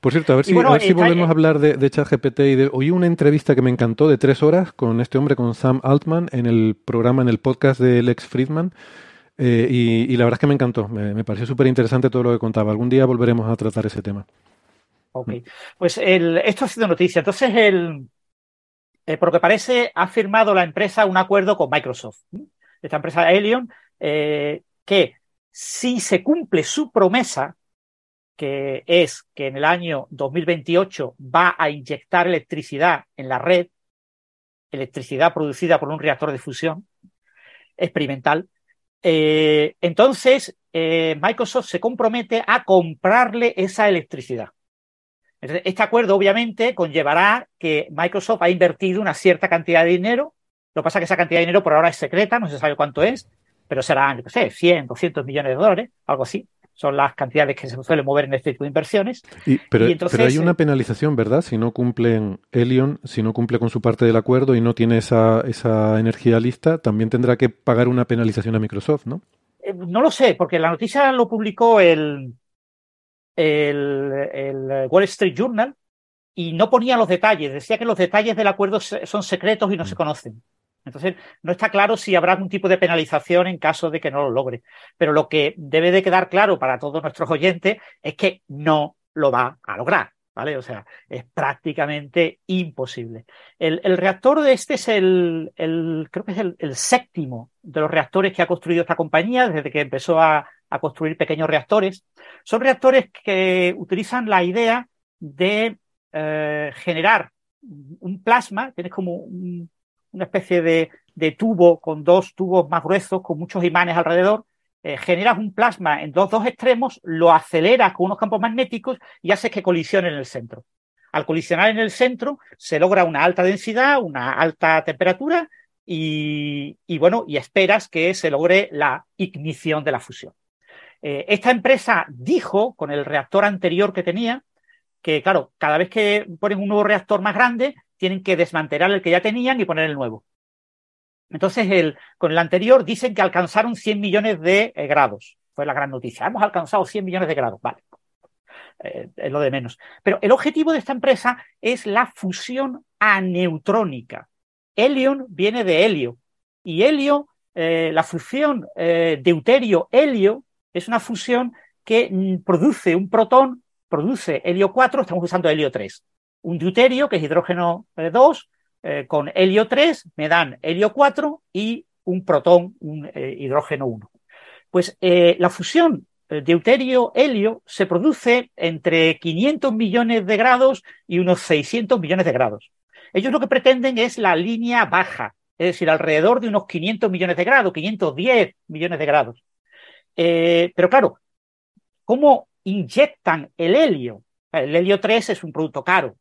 Por cierto, a ver si, bueno, a ver si volvemos a hablar de, de ChatGPT y de, oí una entrevista que me encantó de tres horas con este hombre, con Sam Altman, en el programa, en el podcast de Lex Friedman. Eh, y, y, la verdad es que me encantó, me, me pareció súper interesante todo lo que contaba. Algún día volveremos a tratar ese tema. Ok, pues el, esto ha sido noticia. Entonces, el, eh, por lo que parece, ha firmado la empresa un acuerdo con Microsoft, esta empresa Helion, eh, que si se cumple su promesa, que es que en el año 2028 va a inyectar electricidad en la red, electricidad producida por un reactor de fusión experimental, eh, entonces eh, Microsoft se compromete a comprarle esa electricidad. Este acuerdo obviamente conllevará que Microsoft ha invertido una cierta cantidad de dinero. Lo que pasa es que esa cantidad de dinero por ahora es secreta, no se sabe cuánto es, pero serán, qué sé, 100, 200 millones de dólares, algo así. Son las cantidades que se suelen mover en este tipo de inversiones. Y, pero, y entonces, pero, hay una penalización, ¿verdad? Si no cumplen Helion, si no cumple con su parte del acuerdo y no tiene esa, esa energía lista, también tendrá que pagar una penalización a Microsoft, ¿no? Eh, no lo sé, porque la noticia lo publicó el, el, el, Wall Street Journal y no ponía los detalles, decía que los detalles del acuerdo son secretos y no se conocen. Entonces, no está claro si habrá algún tipo de penalización en caso de que no lo logre. Pero lo que debe de quedar claro para todos nuestros oyentes es que no lo va a lograr. ¿vale? O sea, es prácticamente imposible. El, reactor de este es el, creo que es el, séptimo de los reactores que ha construido esta compañía desde que empezó a, construir pequeños reactores. Son reactores que utilizan la idea de eh, generar un plasma, tienes como una especie de, de tubo con dos tubos más gruesos, con muchos imanes alrededor, eh, generas un plasma en dos, dos extremos, lo aceleras con unos campos magnéticos y haces que colisione en el centro. Al colisionar en el centro se logra una alta densidad, una alta temperatura y, bueno, y esperas que se logre la ignición de la fusión. Eh, esta empresa dijo con el reactor anterior que tenía que, claro, cada vez que ponen un nuevo reactor más grande, tienen que desmantelar el que ya tenían y poner el nuevo. Entonces, el, con el anterior dicen que alcanzaron 100 millones de eh, grados. Fue la gran noticia. Hemos alcanzado 100 millones de grados. Vale. Eh, es lo de menos. Pero el objetivo de esta empresa es la fusión aneutrónica. Helion viene de helio. Y helio, la fusión deuterio-helio, es una fusión que mm, produce un protón, produce helio 4, estamos usando helio 3. Un deuterio, que es hidrógeno 2, eh, con helio 3 me dan helio 4 y un protón, un eh, hidrógeno 1. Pues eh, la fusión deuterio-helio se produce entre 500 millones de grados y unos 600 millones de grados. Ellos lo que pretenden es la línea baja, es decir, alrededor de unos 500 millones de grados, 510 millones de grados. Pero claro, ¿cómo inyectan el helio? El helio 3 es un producto caro.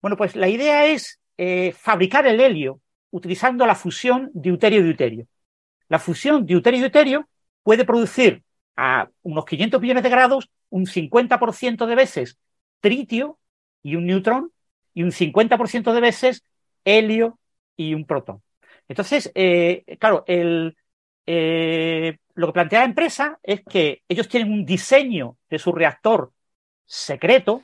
Bueno, pues la idea es eh, fabricar el helio utilizando la fusión deuterio-deuterio. La fusión deuterio-deuterio puede producir a unos 500 millones de grados un 50% de veces tritio y un neutrón y un 50% de veces helio y un protón. Entonces, eh, claro, el, eh, lo que plantea la empresa es que ellos tienen un diseño de su reactor secreto.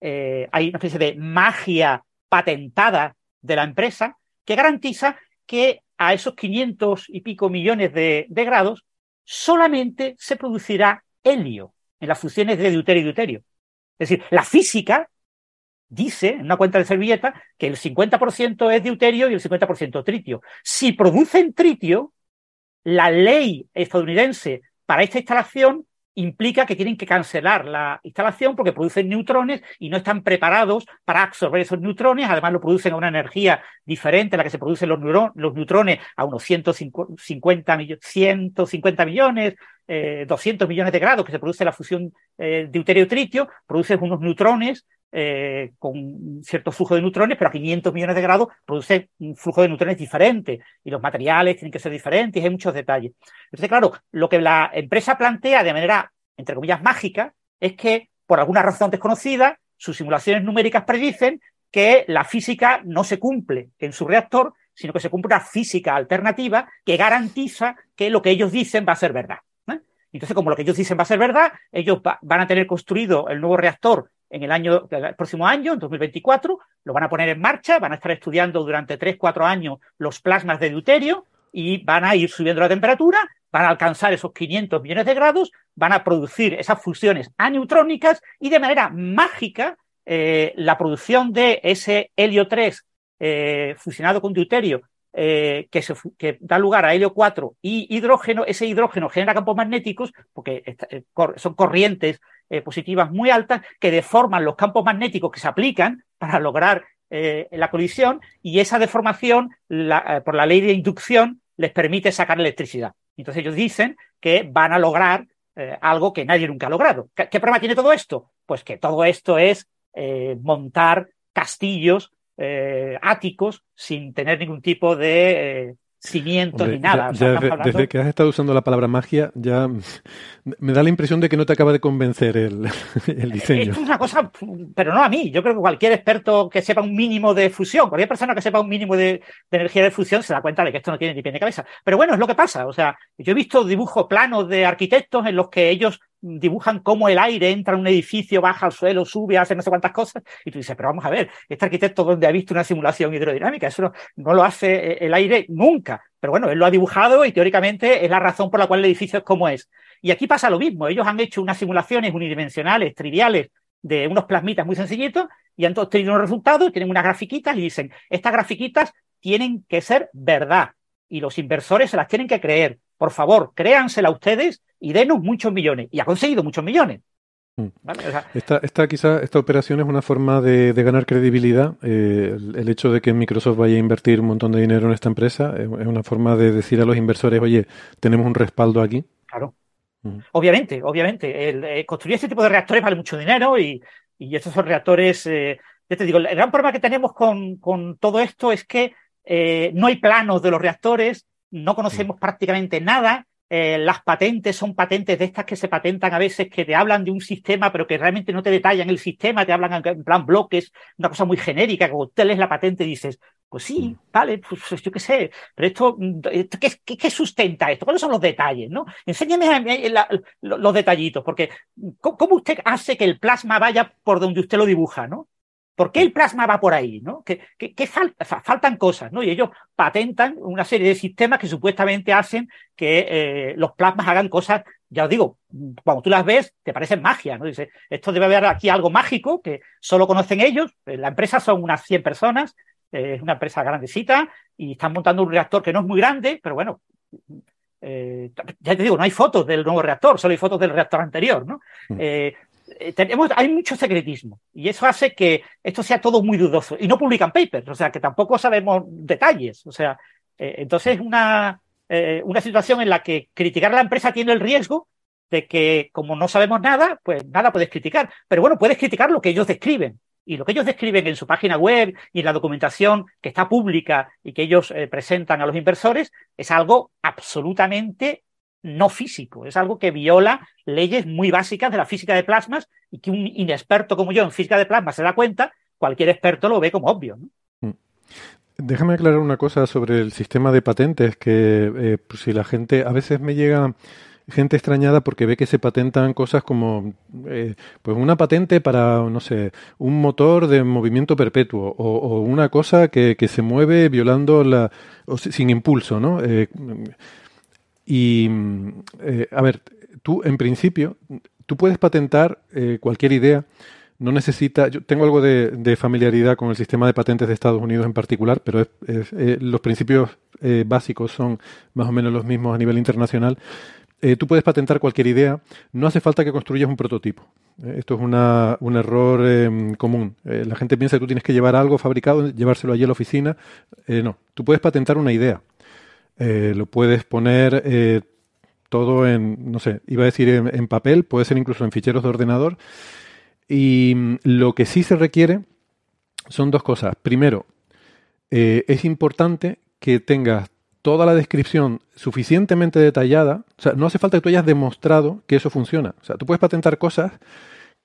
hay una especie de magia patentada de la empresa que garantiza que a esos 500 y pico millones de, grados solamente se producirá helio en las fusiones de deuterio y deuterio. Es decir, la física dice en una cuenta de servilleta que el 50% es deuterio y el 50% tritio. Si producen tritio, la ley estadounidense para esta instalación implica que tienen que cancelar la instalación porque producen neutrones y no están preparados para absorber esos neutrones. Además, lo producen a una energía diferente a la que se producen los, neutrones, a unos 150, 150 millones, 200 eh, millones de grados que se produce la fusión eh, deuterio-tritio, producen unos neutrones eh, con cierto flujo de neutrones, pero a 500 millones de grados produce un flujo de neutrones diferente y los materiales tienen que ser diferentes, hay muchos detalles. Entonces, claro, lo que la empresa plantea de manera, entre comillas, mágica, es que por alguna razón desconocida, sus simulaciones numéricas predicen que la física no se cumple en su reactor, sino que se cumple una física alternativa que garantiza que lo que ellos dicen va a ser verdad. Entonces, como lo que ellos dicen va a ser verdad, ellos van a tener construido el nuevo reactor en el año, próximo año, en 2024, lo van a poner en marcha, van a estar estudiando durante 3, 4 años los plasmas de deuterio y van a ir subiendo la temperatura, van a alcanzar esos 500 millones de grados, van a producir esas fusiones aneutrónicas y de manera mágica eh, la producción de ese helio 3 eh, fusionado con deuterio eh, que, da lugar a helio 4 y hidrógeno, ese hidrógeno genera campos magnéticos, porque eh, son corrientes eh, positivas muy altas que deforman los campos magnéticos que se aplican para lograr la colisión, y esa deformación, por la ley de inducción, les permite sacar electricidad. Entonces ellos dicen que van a lograr algo que nadie nunca ha logrado. ¿Qué, ¿Qué, problema tiene todo esto? Pues que todo esto es montar castillos eh, áticos sin tener ningún tipo de eh, cimiento ni nada. desde que has estado usando la palabra magia, ya me da la impresión de que no te acaba de convencer el, diseño. Es una cosa, pero no a mí. Yo creo que cualquier experto que sepa un mínimo de fusión, cualquier persona que sepa un mínimo de, de energía de fusión se da cuenta de que esto no tiene ni pie ni cabeza. Pero bueno, es lo que pasa. O sea, yo he visto dibujos planos de arquitectos en los que ellos dibujan cómo el aire entra en un edificio, baja al suelo, sube, hace no sé cuántas cosas, y tú dices, pero vamos a ver, este arquitecto donde ha visto una simulación hidrodinámica, eso no, lo hace eh, el aire nunca. Pero bueno, él lo ha dibujado y teóricamente es la razón por la cual el edificio es como es. Y aquí pasa lo mismo, ellos han hecho unas simulaciones unidimensionales, triviales, de unos plasmitas muy sencillitos y han obtenido unos resultados, tienen unas grafiquitas y dicen, estas grafiquitas tienen que ser verdad y los inversores se las tienen que creer. Por favor, créansela ustedes y denos muchos millones. Y ha conseguido muchos millones. Mm. esta, esta, quizá, esta operación es una forma de, ganar credibilidad. Eh, el, hecho de que Microsoft vaya a invertir un montón de dinero en esta empresa es, una forma de decir a los inversores, oye, tenemos un respaldo aquí. Claro. Mm. Obviamente, obviamente. El, eh, construir este tipo de reactores vale mucho dinero y, y estos son reactores. Eh, ya te digo, el gran problema que tenemos con, con todo esto es que no hay planos de los reactores, no conocemos mm. prácticamente nada eh, las patentes son patentes de estas que se patentan a veces que te hablan de un sistema, pero que realmente no te detallan el sistema, te hablan en plan bloques, una cosa muy genérica, que cuando te lees la patente dices, pues sí, mm. vale, pues, yo qué sé, pero esto, ¿qué, sustenta esto? ¿Cuáles son los detalles? ¿no? Enséñame los detallitos, porque ¿cómo usted hace que el plasma vaya por donde usted lo dibuja? ¿no? ¿Por qué el plasma va por ahí? ¿no? ¿Qué, faltan cosas, ¿no? Y ellos patentan una serie de sistemas que supuestamente hacen que eh, los plasmas hagan cosas, ya os digo, cuando tú las ves, te parecen magia, ¿no? Dice, esto debe haber aquí algo mágico que solo conocen ellos. Eh, la empresa son unas 100 personas, eh, es una empresa grandecita y están montando un reactor que no es muy grande, pero bueno, ya te digo, no hay fotos del nuevo reactor, solo hay fotos del reactor anterior, ¿no? Mm. Eh, tenemos, hay mucho secretismo y eso hace que esto sea todo muy dudoso y no publican papers, o sea que tampoco sabemos detalles, o sea, eh, entonces es una, eh, una situación en la que criticar a la empresa tiene el riesgo de que como no sabemos nada, pues nada puedes criticar, pero bueno, puedes criticar lo que ellos describen y lo que ellos describen en su página web y en la documentación que está pública y que ellos presentan a los inversores es algo absolutamente no físico, es algo que viola leyes muy básicas de la física de plasmas y que un inexperto como yo en física de plasmas se da cuenta, cualquier experto lo ve como obvio. Mm. Déjame aclarar una cosa sobre el sistema de patentes, que eh, pues si la gente, a veces me llega gente extrañada porque ve que se patentan cosas como eh, pues una patente para no sé un motor de movimiento perpetuo o, una cosa que, que, se mueve violando la o sin impulso no eh, y, eh, a ver, tú en principio, tú puedes patentar eh, cualquier idea. No necesita, yo tengo algo de, familiaridad con el sistema de patentes de Estados Unidos en particular, pero eh, los principios básicos son más o menos los mismos a nivel internacional. tú puedes patentar cualquier idea, no hace falta que construyas un prototipo. esto es una, un error em, común. la gente piensa que tú tienes que llevar algo fabricado, llevárselo allí a la oficina. no, tú puedes patentar una idea. Eh, lo puedes poner eh, todo en, no sé, iba a decir en, papel, puede ser incluso en ficheros de ordenador. Y mm, lo que sí se requiere son dos cosas. Primero, eh, es importante que tengas toda la descripción suficientemente detallada. O sea, no hace falta que tú hayas demostrado que eso funciona. O sea, tú puedes patentar cosas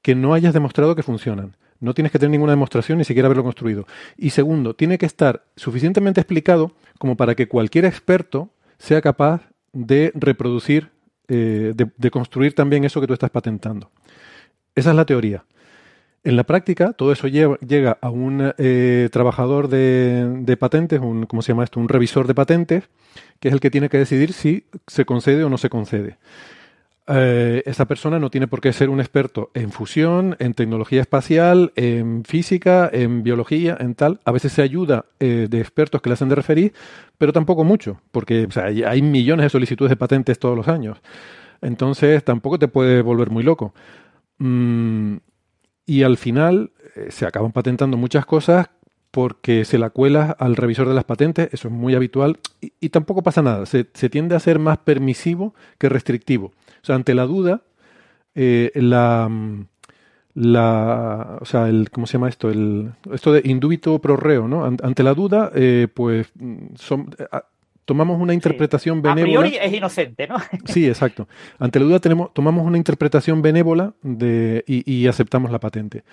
que no hayas demostrado que funcionan. No tienes que tener ninguna demostración, ni siquiera haberlo construido. Y segundo, tiene que estar suficientemente explicado como para que cualquier experto sea capaz de reproducir, eh, de, construir también eso que tú estás patentando. Esa es la teoría. En la práctica, todo eso llega, a un eh, trabajador de, patentes, un, ¿cómo se llama esto? Un revisor de patentes, que es el que tiene que decidir si se concede o no se concede eh, esa persona no tiene por qué ser un experto en fusión, en tecnología espacial, en física, en biología, en tal. A veces se ayuda eh, de expertos que le hacen de referir, pero tampoco mucho, porque hay, millones de solicitudes de patentes todos los años. Entonces tampoco te puede volver muy loco. Mm, y al final eh, se acaban patentando muchas cosas porque se la cuela al revisor de las patentes, eso es muy habitual, y, tampoco pasa nada, se, se, tiende a ser más permisivo que restrictivo. O sea, ante la duda, eh, la, la, o sea, el, ¿cómo se llama esto? El, esto de indubito pro reo, ¿no? Ante la duda, eh, pues son, tomamos una interpretación benévola. A priori es inocente, ¿no? sí, exacto. Ante la duda tenemos, tomamos una interpretación benévola de, y, y aceptamos la patente.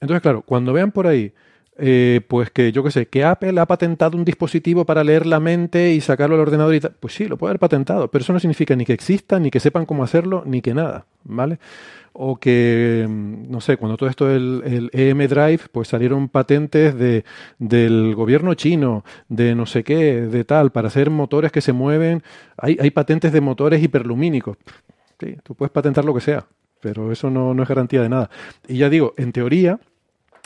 Entonces, claro, cuando vean por ahí eh, pues que yo qué sé, que Apple ha patentado un dispositivo para leer la mente y sacarlo al ordenador y tal. Pues sí, lo puede haber patentado, pero eso no significa ni que exista, ni que sepan cómo hacerlo, ni que nada, ¿vale? O que, mm, no sé, cuando todo esto del el EM Drive, pues salieron patentes de, del gobierno chino, de no sé qué, de tal, para hacer motores que se mueven. Hay, hay patentes de motores hiperlumínicos. Sí, tú puedes patentar lo que sea. pero eso no, no es garantía de nada. Y ya digo, en teoría,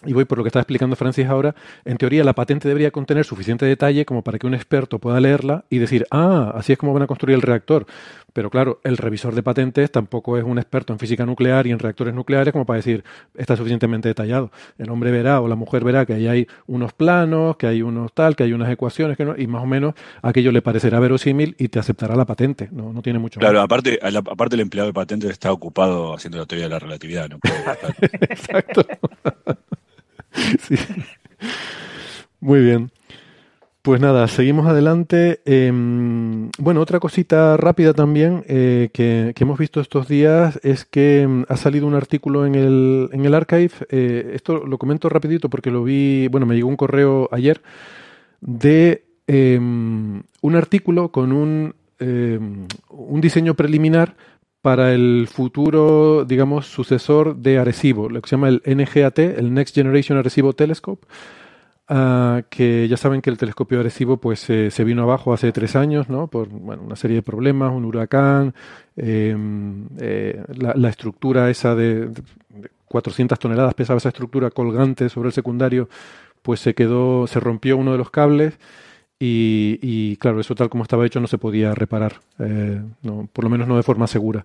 y voy por lo que está explicando Francis ahora, en teoría la patente debería contener suficiente detalle como para que un experto pueda leerla y decir, ah, así es como van a construir el reactor. Pero claro, el revisor de patentes tampoco es un experto en física nuclear y en reactores nucleares como para decir, está suficientemente detallado. El hombre verá o la mujer verá que ahí hay unos planos, que hay unos tal, que hay unas ecuaciones, que no, y más o menos aquello le parecerá verosímil y te aceptará la patente. No, no tiene mucho Claro, aparte, aparte el empleado de patentes está ocupado haciendo la teoría de la relatividad, no puede Exacto. Sí. Muy bien. Pues nada, seguimos adelante. Em, bueno, otra cosita rápida también eh, que, hemos visto estos días es que em, ha salido un artículo en el, en el archive. Eh, esto lo comento rapidito porque lo vi, bueno, me llegó un correo ayer de em, un artículo con un, un diseño preliminar para el futuro, digamos, sucesor de Arecibo, lo que se llama el NGAT, el Next Generation Arecibo Telescope, uh, que ya saben que el telescopio Arecibo pues se vino abajo hace tres años, ¿no? Por bueno, una serie de problemas, un huracán, em, eh, la, la, estructura esa de, de 400 toneladas pesaba esa estructura colgante sobre el secundario, pues se quedó, se rompió uno de los cables y, claro, eso tal como estaba hecho no se podía reparar, eh, no, por lo menos no de forma segura.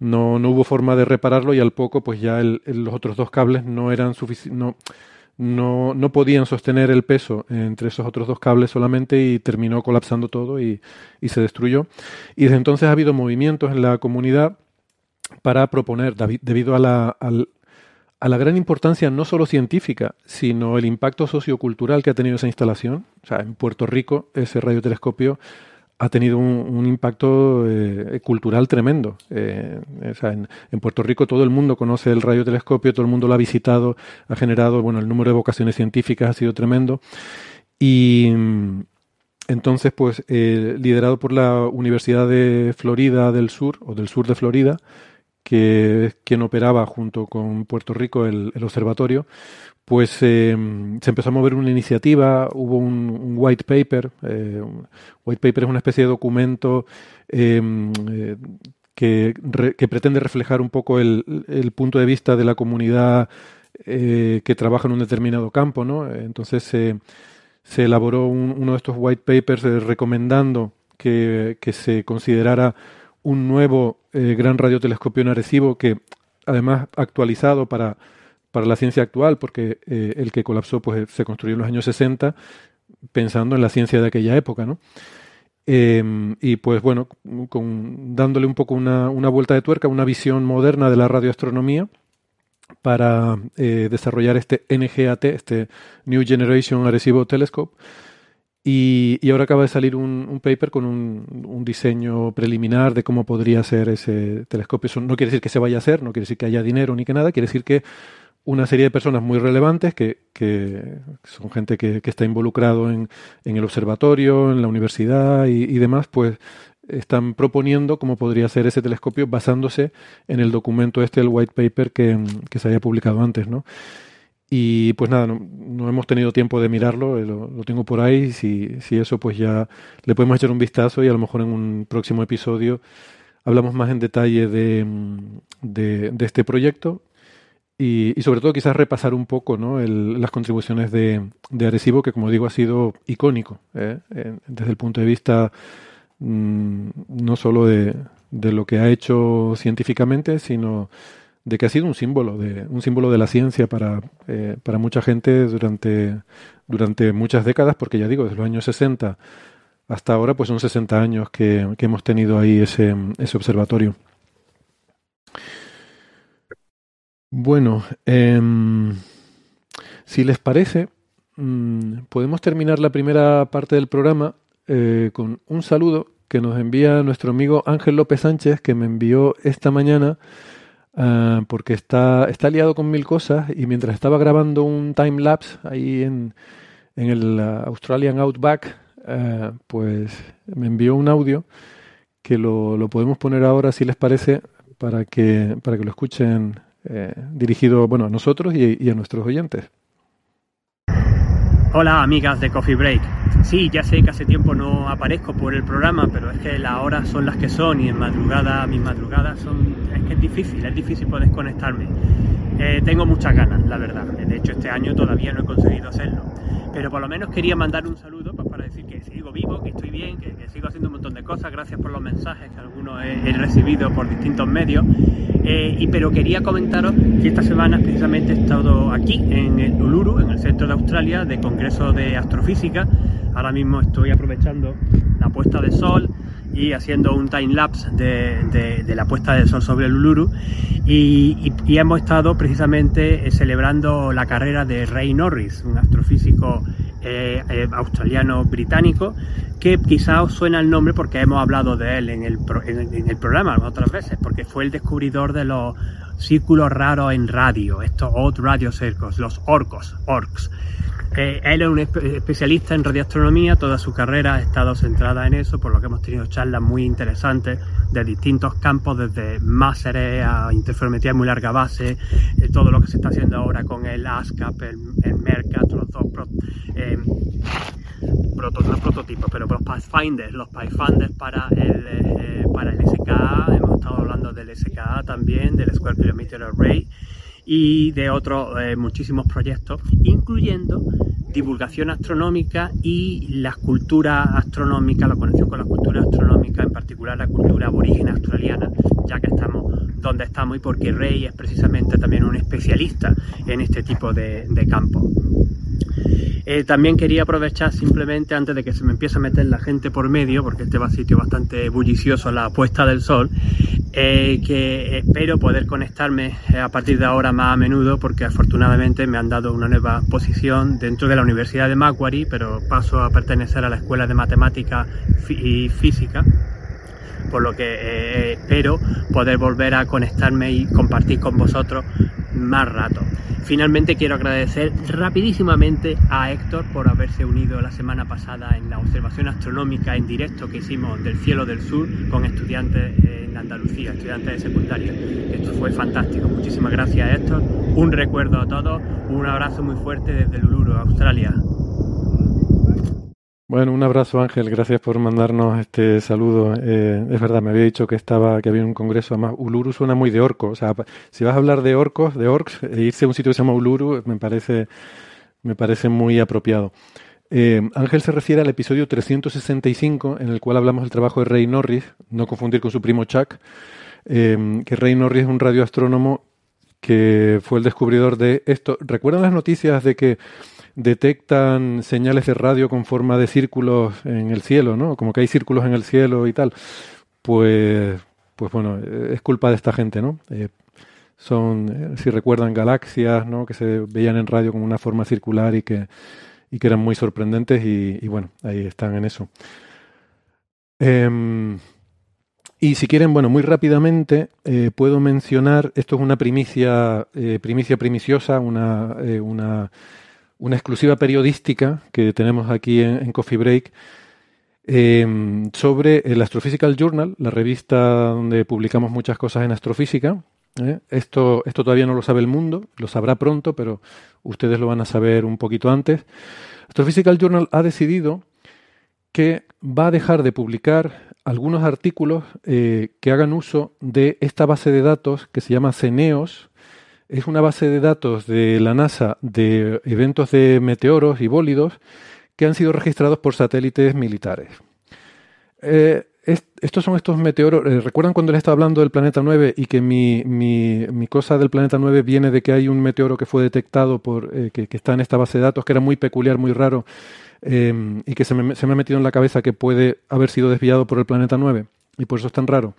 No, no hubo forma de repararlo y al poco pues ya los otros dos cables no eran no, no, no, podían sostener el peso entre esos otros dos cables solamente y terminó colapsando todo y, y se destruyó. Y desde entonces ha habido movimientos en la comunidad para proponer, debido a la, al, a la gran importancia no solo científica, sino el impacto sociocultural que ha tenido esa instalación. O sea, en Puerto Rico ese radiotelescopio ha tenido un, impacto eh, cultural tremendo. Eh, o sea, en, Puerto Rico todo el mundo conoce el radiotelescopio, todo el mundo lo ha visitado, ha generado, bueno, el número de vocaciones científicas ha sido tremendo. Y mm, entonces, pues, eh, liderado por la Universidad de Florida del Sur, o del sur de Florida, que es quien operaba junto con Puerto Rico el, observatorio, pues eh, se empezó a mover una iniciativa, hubo un, white paper, eh, white paper es una especie de documento eh, que, que, pretende reflejar un poco el, el, punto de vista de la comunidad que trabaja en un determinado campo, ¿no? Entonces se elaboró uno de estos white papers recomendando que, que se considerara un nuevo eh, gran radiotelescopio en Arecibo que además actualizado para, para la ciencia actual, porque eh, el que colapsó pues se construyó en los años 60 pensando en la ciencia de aquella época, ¿no? Em, y pues bueno, con, dándole un poco una, una, vuelta de tuerca, una visión moderna de la radioastronomía para eh, desarrollar este NGAT, este New Generation Arecibo Telescope, y, ahora acaba de salir un, paper con un, diseño preliminar de cómo podría ser ese telescopio. No quiere decir que se vaya a hacer, no quiere decir que haya dinero ni que nada, quiere decir que una serie de personas muy relevantes que, que son gente que, está involucrado en, el observatorio, en la universidad y, y, demás, pues están proponiendo cómo podría ser ese telescopio basándose en el documento este, el white paper que, que se haya publicado antes, ¿no? Y pues nada, no, hemos tenido tiempo de mirarlo, eh, lo, tengo por ahí, si, si eso pues ya le podemos echar un vistazo y a lo mejor en un próximo episodio hablamos más en detalle de, de, este proyecto y, y, sobre todo quizás repasar un poco ¿no? El, las contribuciones de, de, Arecibo, que como digo ha sido icónico ¿eh? desde el punto de vista mm, no solo de, de lo que ha hecho científicamente, sino de que ha sido un símbolo de un símbolo de la ciencia para, eh, para mucha gente durante, durante muchas décadas, porque ya digo, desde los años 60 hasta ahora, pues son 60 años que, hemos tenido ahí ese, ese observatorio. Bueno, em, si les parece, mm, podemos terminar la primera parte del programa eh, con un saludo que nos envía nuestro amigo Ángel López Sánchez, que me envió esta mañana Ah, porque está, está liado con mil cosas y mientras estaba grabando un time lapse ahí en, en el ah, Australian Outback, ah, pues me envió un audio que lo, lo, podemos poner ahora, si les parece, para que, para que lo escuchen eh, dirigido bueno, a nosotros y a nuestros oyentes. Hola amigas de Coffee Break. Sí, ya sé que hace tiempo no aparezco por el programa, pero es que las horas son las que son y en madrugada, mis madrugadas son... Es que es difícil, es difícil poder conectarme. Eh, tengo muchas ganas, la verdad. De hecho, este año todavía no he conseguido hacerlo. Pero por lo menos quería mandar un saludo pues, para decir que sigo vivo, que estoy bien, que, sigo haciendo un montón de cosas. Gracias por los mensajes que algunos he, he recibido por distintos medios. Eh, y, pero quería comentaros que esta semana precisamente he estado aquí en el Uluru, en el centro de Australia, de Congreso de Astrofísica. Ahora mismo estoy aprovechando la puesta de sol y haciendo un time lapse de, de, la puesta de sol sobre el Uluru. Y, hemos estado precisamente eh, celebrando la carrera de Ray Norris, un astrofísico eh, eh, australiano británico que quizá os suena el nombre porque hemos hablado de él en el, en, en el programa otras veces, porque fue el descubridor de los círculos raros en radio, estos Odd Radio Circles, los orcos, orcs. Él es un especialista en radioastronomía, toda su carrera ha estado centrada en eso, por lo que hemos tenido charlas muy interesantes de distintos campos, desde máseres a interferometría muy larga base, eh, todo lo que se está haciendo ahora con el ASCAP, el, el MERCAT, los dos eh, prototipos, pero los Pathfinders, los Pathfinders para el, eh, para el SKA, hemos estado hablando del SKA también, del Square Kilometer Array y de otros eh, muchísimos proyectos, incluyendo divulgación astronómica y las culturas astronómicas, la conexión con la cultura astronómica, en particular la cultura aborigen australiana, ya que estamos donde estamos y porque Rey es precisamente también un especialista en este tipo de, de campo. Eh, también quería aprovechar simplemente antes de que se me empiece a meter la gente por medio, porque este va a sitio bastante bullicioso la puesta del sol, eh, que espero poder conectarme eh, a partir de ahora más a menudo, porque afortunadamente me han dado una nueva posición dentro de la Universidad de Macquarie, pero paso a pertenecer a la Escuela de Matemática y Física por lo que eh, espero poder volver a conectarme y compartir con vosotros más rato. Finalmente quiero agradecer rapidísimamente a Héctor por haberse unido la semana pasada en la observación astronómica en directo que hicimos del cielo del sur con estudiantes en Andalucía, estudiantes de secundaria. Esto fue fantástico. Muchísimas gracias Héctor. Un recuerdo a todos. Un abrazo muy fuerte desde Uluru, Australia. Bueno, un abrazo Ángel, gracias por mandarnos este saludo. Eh, es verdad, me había dicho que estaba, que había un congreso, además Uluru suena muy de orco, o sea, si vas a hablar de orcos, de orcs, e irse a un sitio que se llama Uluru me parece, me parece muy apropiado. Eh, Ángel se refiere al episodio 365, en el cual hablamos del trabajo de Ray Norris, no confundir con su primo Chuck, eh, que Ray Norris es un radioastrónomo que fue el descubridor de esto. ¿Recuerdan las noticias de que detectan señales de radio con forma de círculos en el cielo, ¿no? Como que hay círculos en el cielo y tal. Pues, pues bueno, es culpa de esta gente, ¿no? Eh, son, si recuerdan, galaxias, ¿no? Que se veían en radio como una forma circular y que, y que eran muy sorprendentes y, bueno, ahí están en eso. Eh, y si quieren, bueno, muy rápidamente eh, puedo mencionar, esto es una primicia, eh, primicia primiciosa, una, eh, una, una, exclusiva periodística que tenemos aquí en, Coffee Break sobre el Astrophysical Journal, la revista donde publicamos muchas cosas en astrofísica. Esto, esto todavía no lo sabe el mundo, lo sabrá pronto, pero ustedes lo van a saber un poquito antes. Astrophysical Journal ha decidido que va a dejar de publicar algunos artículos eh, que hagan uso de esta base de datos que se llama CENEOS. Es una base de datos de la NASA de eventos de meteoros y bólidos que han sido registrados por satélites militares. Eh, es, estos son estos meteoros. Eh, ¿Recuerdan cuando les estaba hablando del planeta 9 y que mi, mi, mi, cosa del planeta 9 viene de que hay un meteoro que fue detectado por eh, que, que, está en esta base de datos, que era muy peculiar, muy raro, eh, y que se me, se me, ha metido en la cabeza que puede haber sido desviado por el planeta 9 y por eso es tan raro.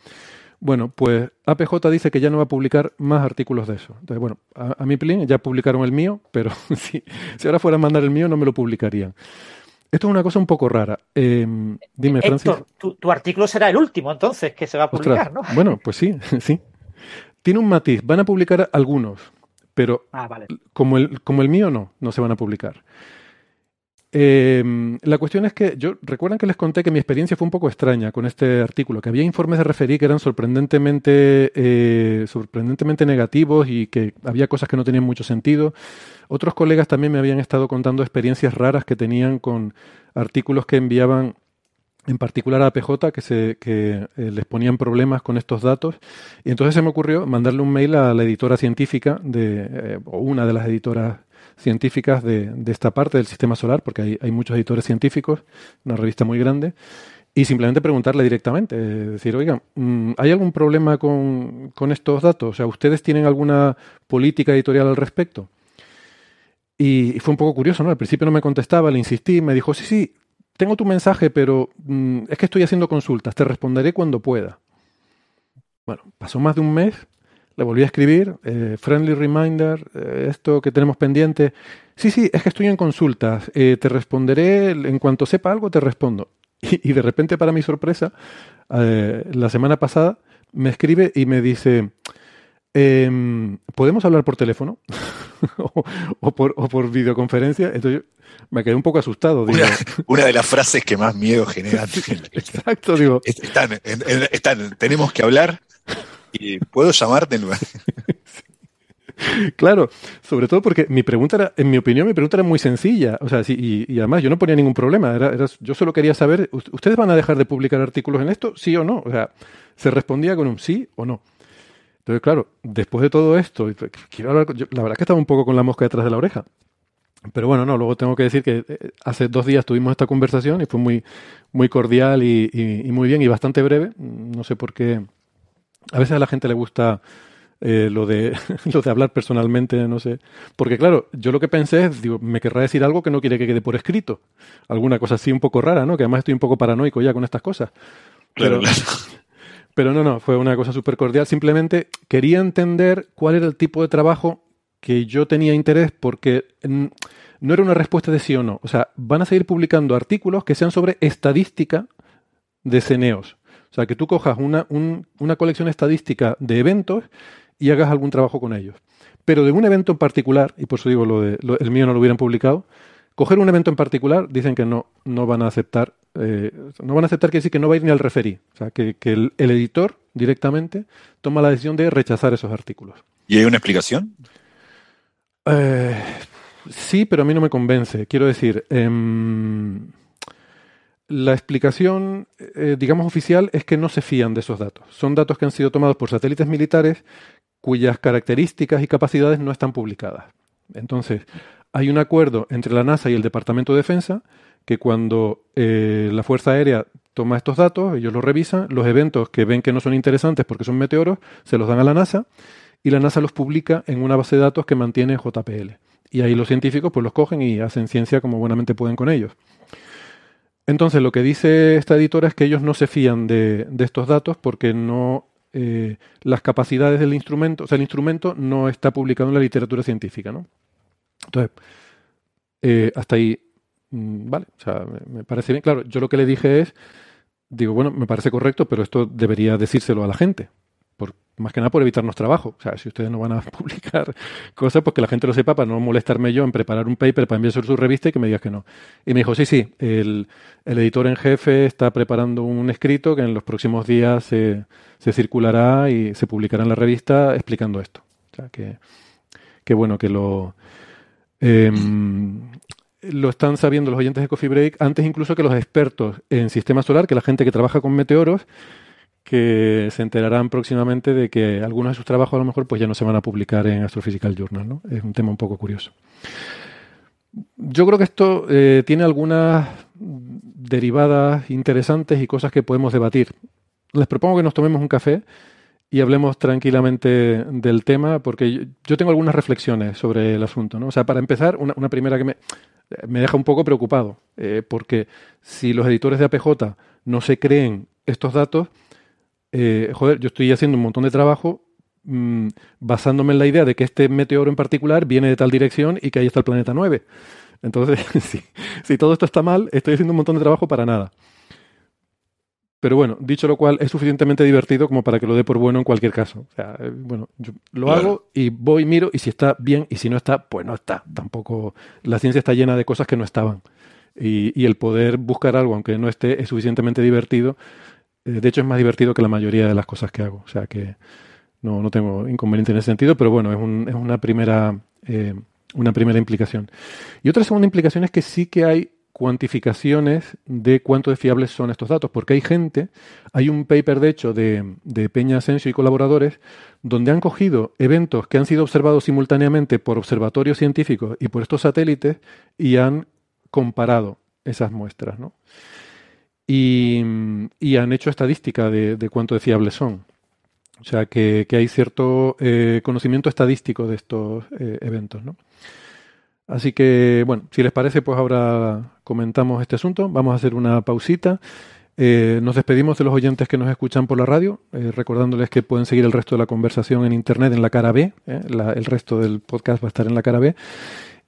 Bueno, pues APJ dice que ya no va a publicar más artículos de eso. Entonces, bueno, a, a mi plin ya publicaron el mío, pero si, si ahora fuera a mandar el mío no me lo publicarían. Esto es una cosa un poco rara. Eh, dime, Héctor, Francis. Tu, tu, artículo será el último, entonces, que se va a publicar, Ostras, ¿no? Bueno, pues sí, sí. Tiene un matiz. Van a publicar algunos, pero ah, vale. como, el, como el mío no, no se van a publicar. Eh, la cuestión es que yo recuerdan que les conté que mi experiencia fue un poco extraña con este artículo, que había informes de referí que eran sorprendentemente, eh, sorprendentemente negativos y que había cosas que no tenían mucho sentido. Otros colegas también me habían estado contando experiencias raras que tenían con artículos que enviaban en particular a PJ, que, se, que eh, les ponían problemas con estos datos. Y entonces se me ocurrió mandarle un mail a la editora científica, de, eh, o una de las editoras científicas de, de, esta parte del sistema solar, porque hay, hay, muchos editores científicos, una revista muy grande, y simplemente preguntarle directamente, decir, oigan, mm, ¿hay algún problema con, con estos datos? O sea, ¿ustedes tienen alguna política editorial al respecto? Y, fue un poco curioso, ¿no? Al principio no me contestaba, le insistí, me dijo, sí, sí, tengo tu mensaje, pero mm, es que estoy haciendo consultas, te responderé cuando pueda. Bueno, pasó más de un mes, le volví a escribir, eh, friendly reminder, eh, esto que tenemos pendiente. Sí, sí, es que estoy en consultas, eh, te responderé, en cuanto sepa algo te respondo. Y, y de repente, para mi sorpresa, la semana pasada me escribe y me dice, em, ¿podemos hablar por teléfono? o, o, por, o por videoconferencia. Entonces me quedé un poco asustado. Digo. Una, una, de las frases que más miedo generan. Exacto, digo. Están, están, tenemos que hablar y puedo llamarte en lugar. Claro, sobre todo porque mi pregunta era, en mi opinión, mi pregunta era muy sencilla. O sea, sí, y, además yo no ponía ningún problema. Era, yo solo quería saber, ¿ustedes van a dejar de publicar artículos en esto? ¿Sí o no? O sea, se respondía con un sí o no. Entonces, claro, después de todo esto, la verdad es que estaba un poco con la mosca detrás de la oreja. Pero bueno, no, luego tengo que decir que hace dos días tuvimos esta conversación y fue muy, muy cordial y muy bien y bastante breve. No sé por qué. A veces a la gente le gusta eh, lo, de, lo de hablar personalmente, no sé. Porque claro, yo lo que pensé es, digo, me querrá decir algo que no quiere que quede por escrito. Alguna cosa así un poco rara, ¿no? Que además estoy un poco paranoico ya con estas cosas. Pero, claro, claro. pero no, no, fue una cosa súper cordial. Simplemente quería entender cuál era el tipo de trabajo que yo tenía interés porque no era una respuesta de sí o no. O sea, van a seguir publicando artículos que sean sobre estadística de ceneos. O sea, que tú cojas una, un, una colección estadística de eventos y hagas algún trabajo con ellos. Pero de un evento en particular, y por eso digo lo de lo, el mío no lo hubieran publicado, coger un evento en particular, dicen que no, no van a aceptar, eh, no van a aceptar que decir que no va a ir ni al referí. O sea, que, que el, el, editor directamente toma la decisión de rechazar esos artículos. ¿Y hay una explicación? Eh, sí, pero a mí no me convence. Quiero decir, eh, la explicación, eh, digamos, oficial es que no se fían de esos datos. Son datos que han sido tomados por satélites militares cuyas características y capacidades no están publicadas. Entonces, hay un acuerdo entre la NASA y el Departamento de Defensa que cuando eh, la Fuerza Aérea toma estos datos, ellos los revisan, los eventos que ven que no son interesantes porque son meteoros, se los dan a la NASA y la NASA los publica en una base de datos que mantiene JPL. Y ahí los científicos pues los cogen y hacen ciencia como buenamente pueden con ellos. Entonces lo que dice esta editora es que ellos no se fían de, estos datos porque no eh, las capacidades del instrumento, o sea, el instrumento no está publicado en la literatura científica, ¿no? Entonces, eh, hasta ahí, mmm, vale, o sea, me, parece bien. Claro, yo lo que le dije es, digo, bueno, me parece correcto, pero esto debería decírselo a la gente, más que nada por evitarnos trabajo. O sea, si ustedes no van a publicar cosas, pues que la gente lo sepa para no molestarme yo en preparar un paper para enviar sobre su revista y que me digas que no. Y me dijo, sí, sí, el, el editor en jefe está preparando un escrito que en los próximos días se, se circulará y se publicará en la revista explicando esto. O sea, que, que bueno, que lo... Eh, lo están sabiendo los oyentes de Coffee Break antes incluso que los expertos en sistema solar, que la gente que trabaja con meteoros, que se enterarán próximamente de que algunos de sus trabajos a lo mejor pues ya no se van a publicar en Astrophysical Journal. ¿no? Es un tema un poco curioso. Yo creo que esto eh, tiene algunas derivadas interesantes y cosas que podemos debatir. Les propongo que nos tomemos un café y hablemos tranquilamente del tema, porque yo, tengo algunas reflexiones sobre el asunto. ¿no? O sea, para empezar, una, una primera que me, me, deja un poco preocupado, eh, porque si los editores de APJ no se creen estos datos, eh, joder, yo estoy haciendo un montón de trabajo mmm, basándome en la idea de que este meteoro en particular viene de tal dirección y que ahí está el planeta 9. Entonces, si, si todo esto está mal, estoy haciendo un montón de trabajo para nada. Pero bueno, dicho lo cual, es suficientemente divertido como para que lo dé por bueno en cualquier caso. O sea, eh, bueno, yo lo claro. hago y voy, miro, y si está bien, y si no está, pues no está. Tampoco la ciencia está llena de cosas que no estaban. Y, y el poder buscar algo, aunque no esté es suficientemente divertido, de hecho es más divertido que la mayoría de las cosas que hago. O sea que no, no tengo inconveniente en ese sentido, pero bueno, es, un, es una primera... Eh, una primera implicación. Y otra segunda implicación es que sí que hay cuantificaciones de cuánto de fiables son estos datos, porque hay gente, hay un paper de hecho de, de, Peña Asensio y colaboradores, donde han cogido eventos que han sido observados simultáneamente por observatorios científicos y por estos satélites y han comparado esas muestras, ¿no? Y, han hecho estadística de, cuánto de son. O sea que, hay cierto eh, conocimiento estadístico de estos eh, eventos, ¿no? Así que, bueno, si les parece, pues ahora comentamos este asunto. Vamos a hacer una pausita. Eh, nos despedimos de los oyentes que nos escuchan por la radio, recordándoles que pueden seguir el resto de la conversación en Internet, en la cara B. El resto del podcast va a estar en la cara B,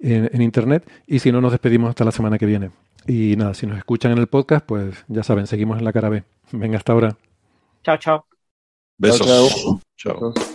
en, en, Internet. Y si no, nos despedimos hasta la semana que viene. Y nada, si nos escuchan en el podcast, pues ya saben, seguimos en la cara B. Venga, hasta ahora. Chao, chao. Besos. Chao, chao. chao.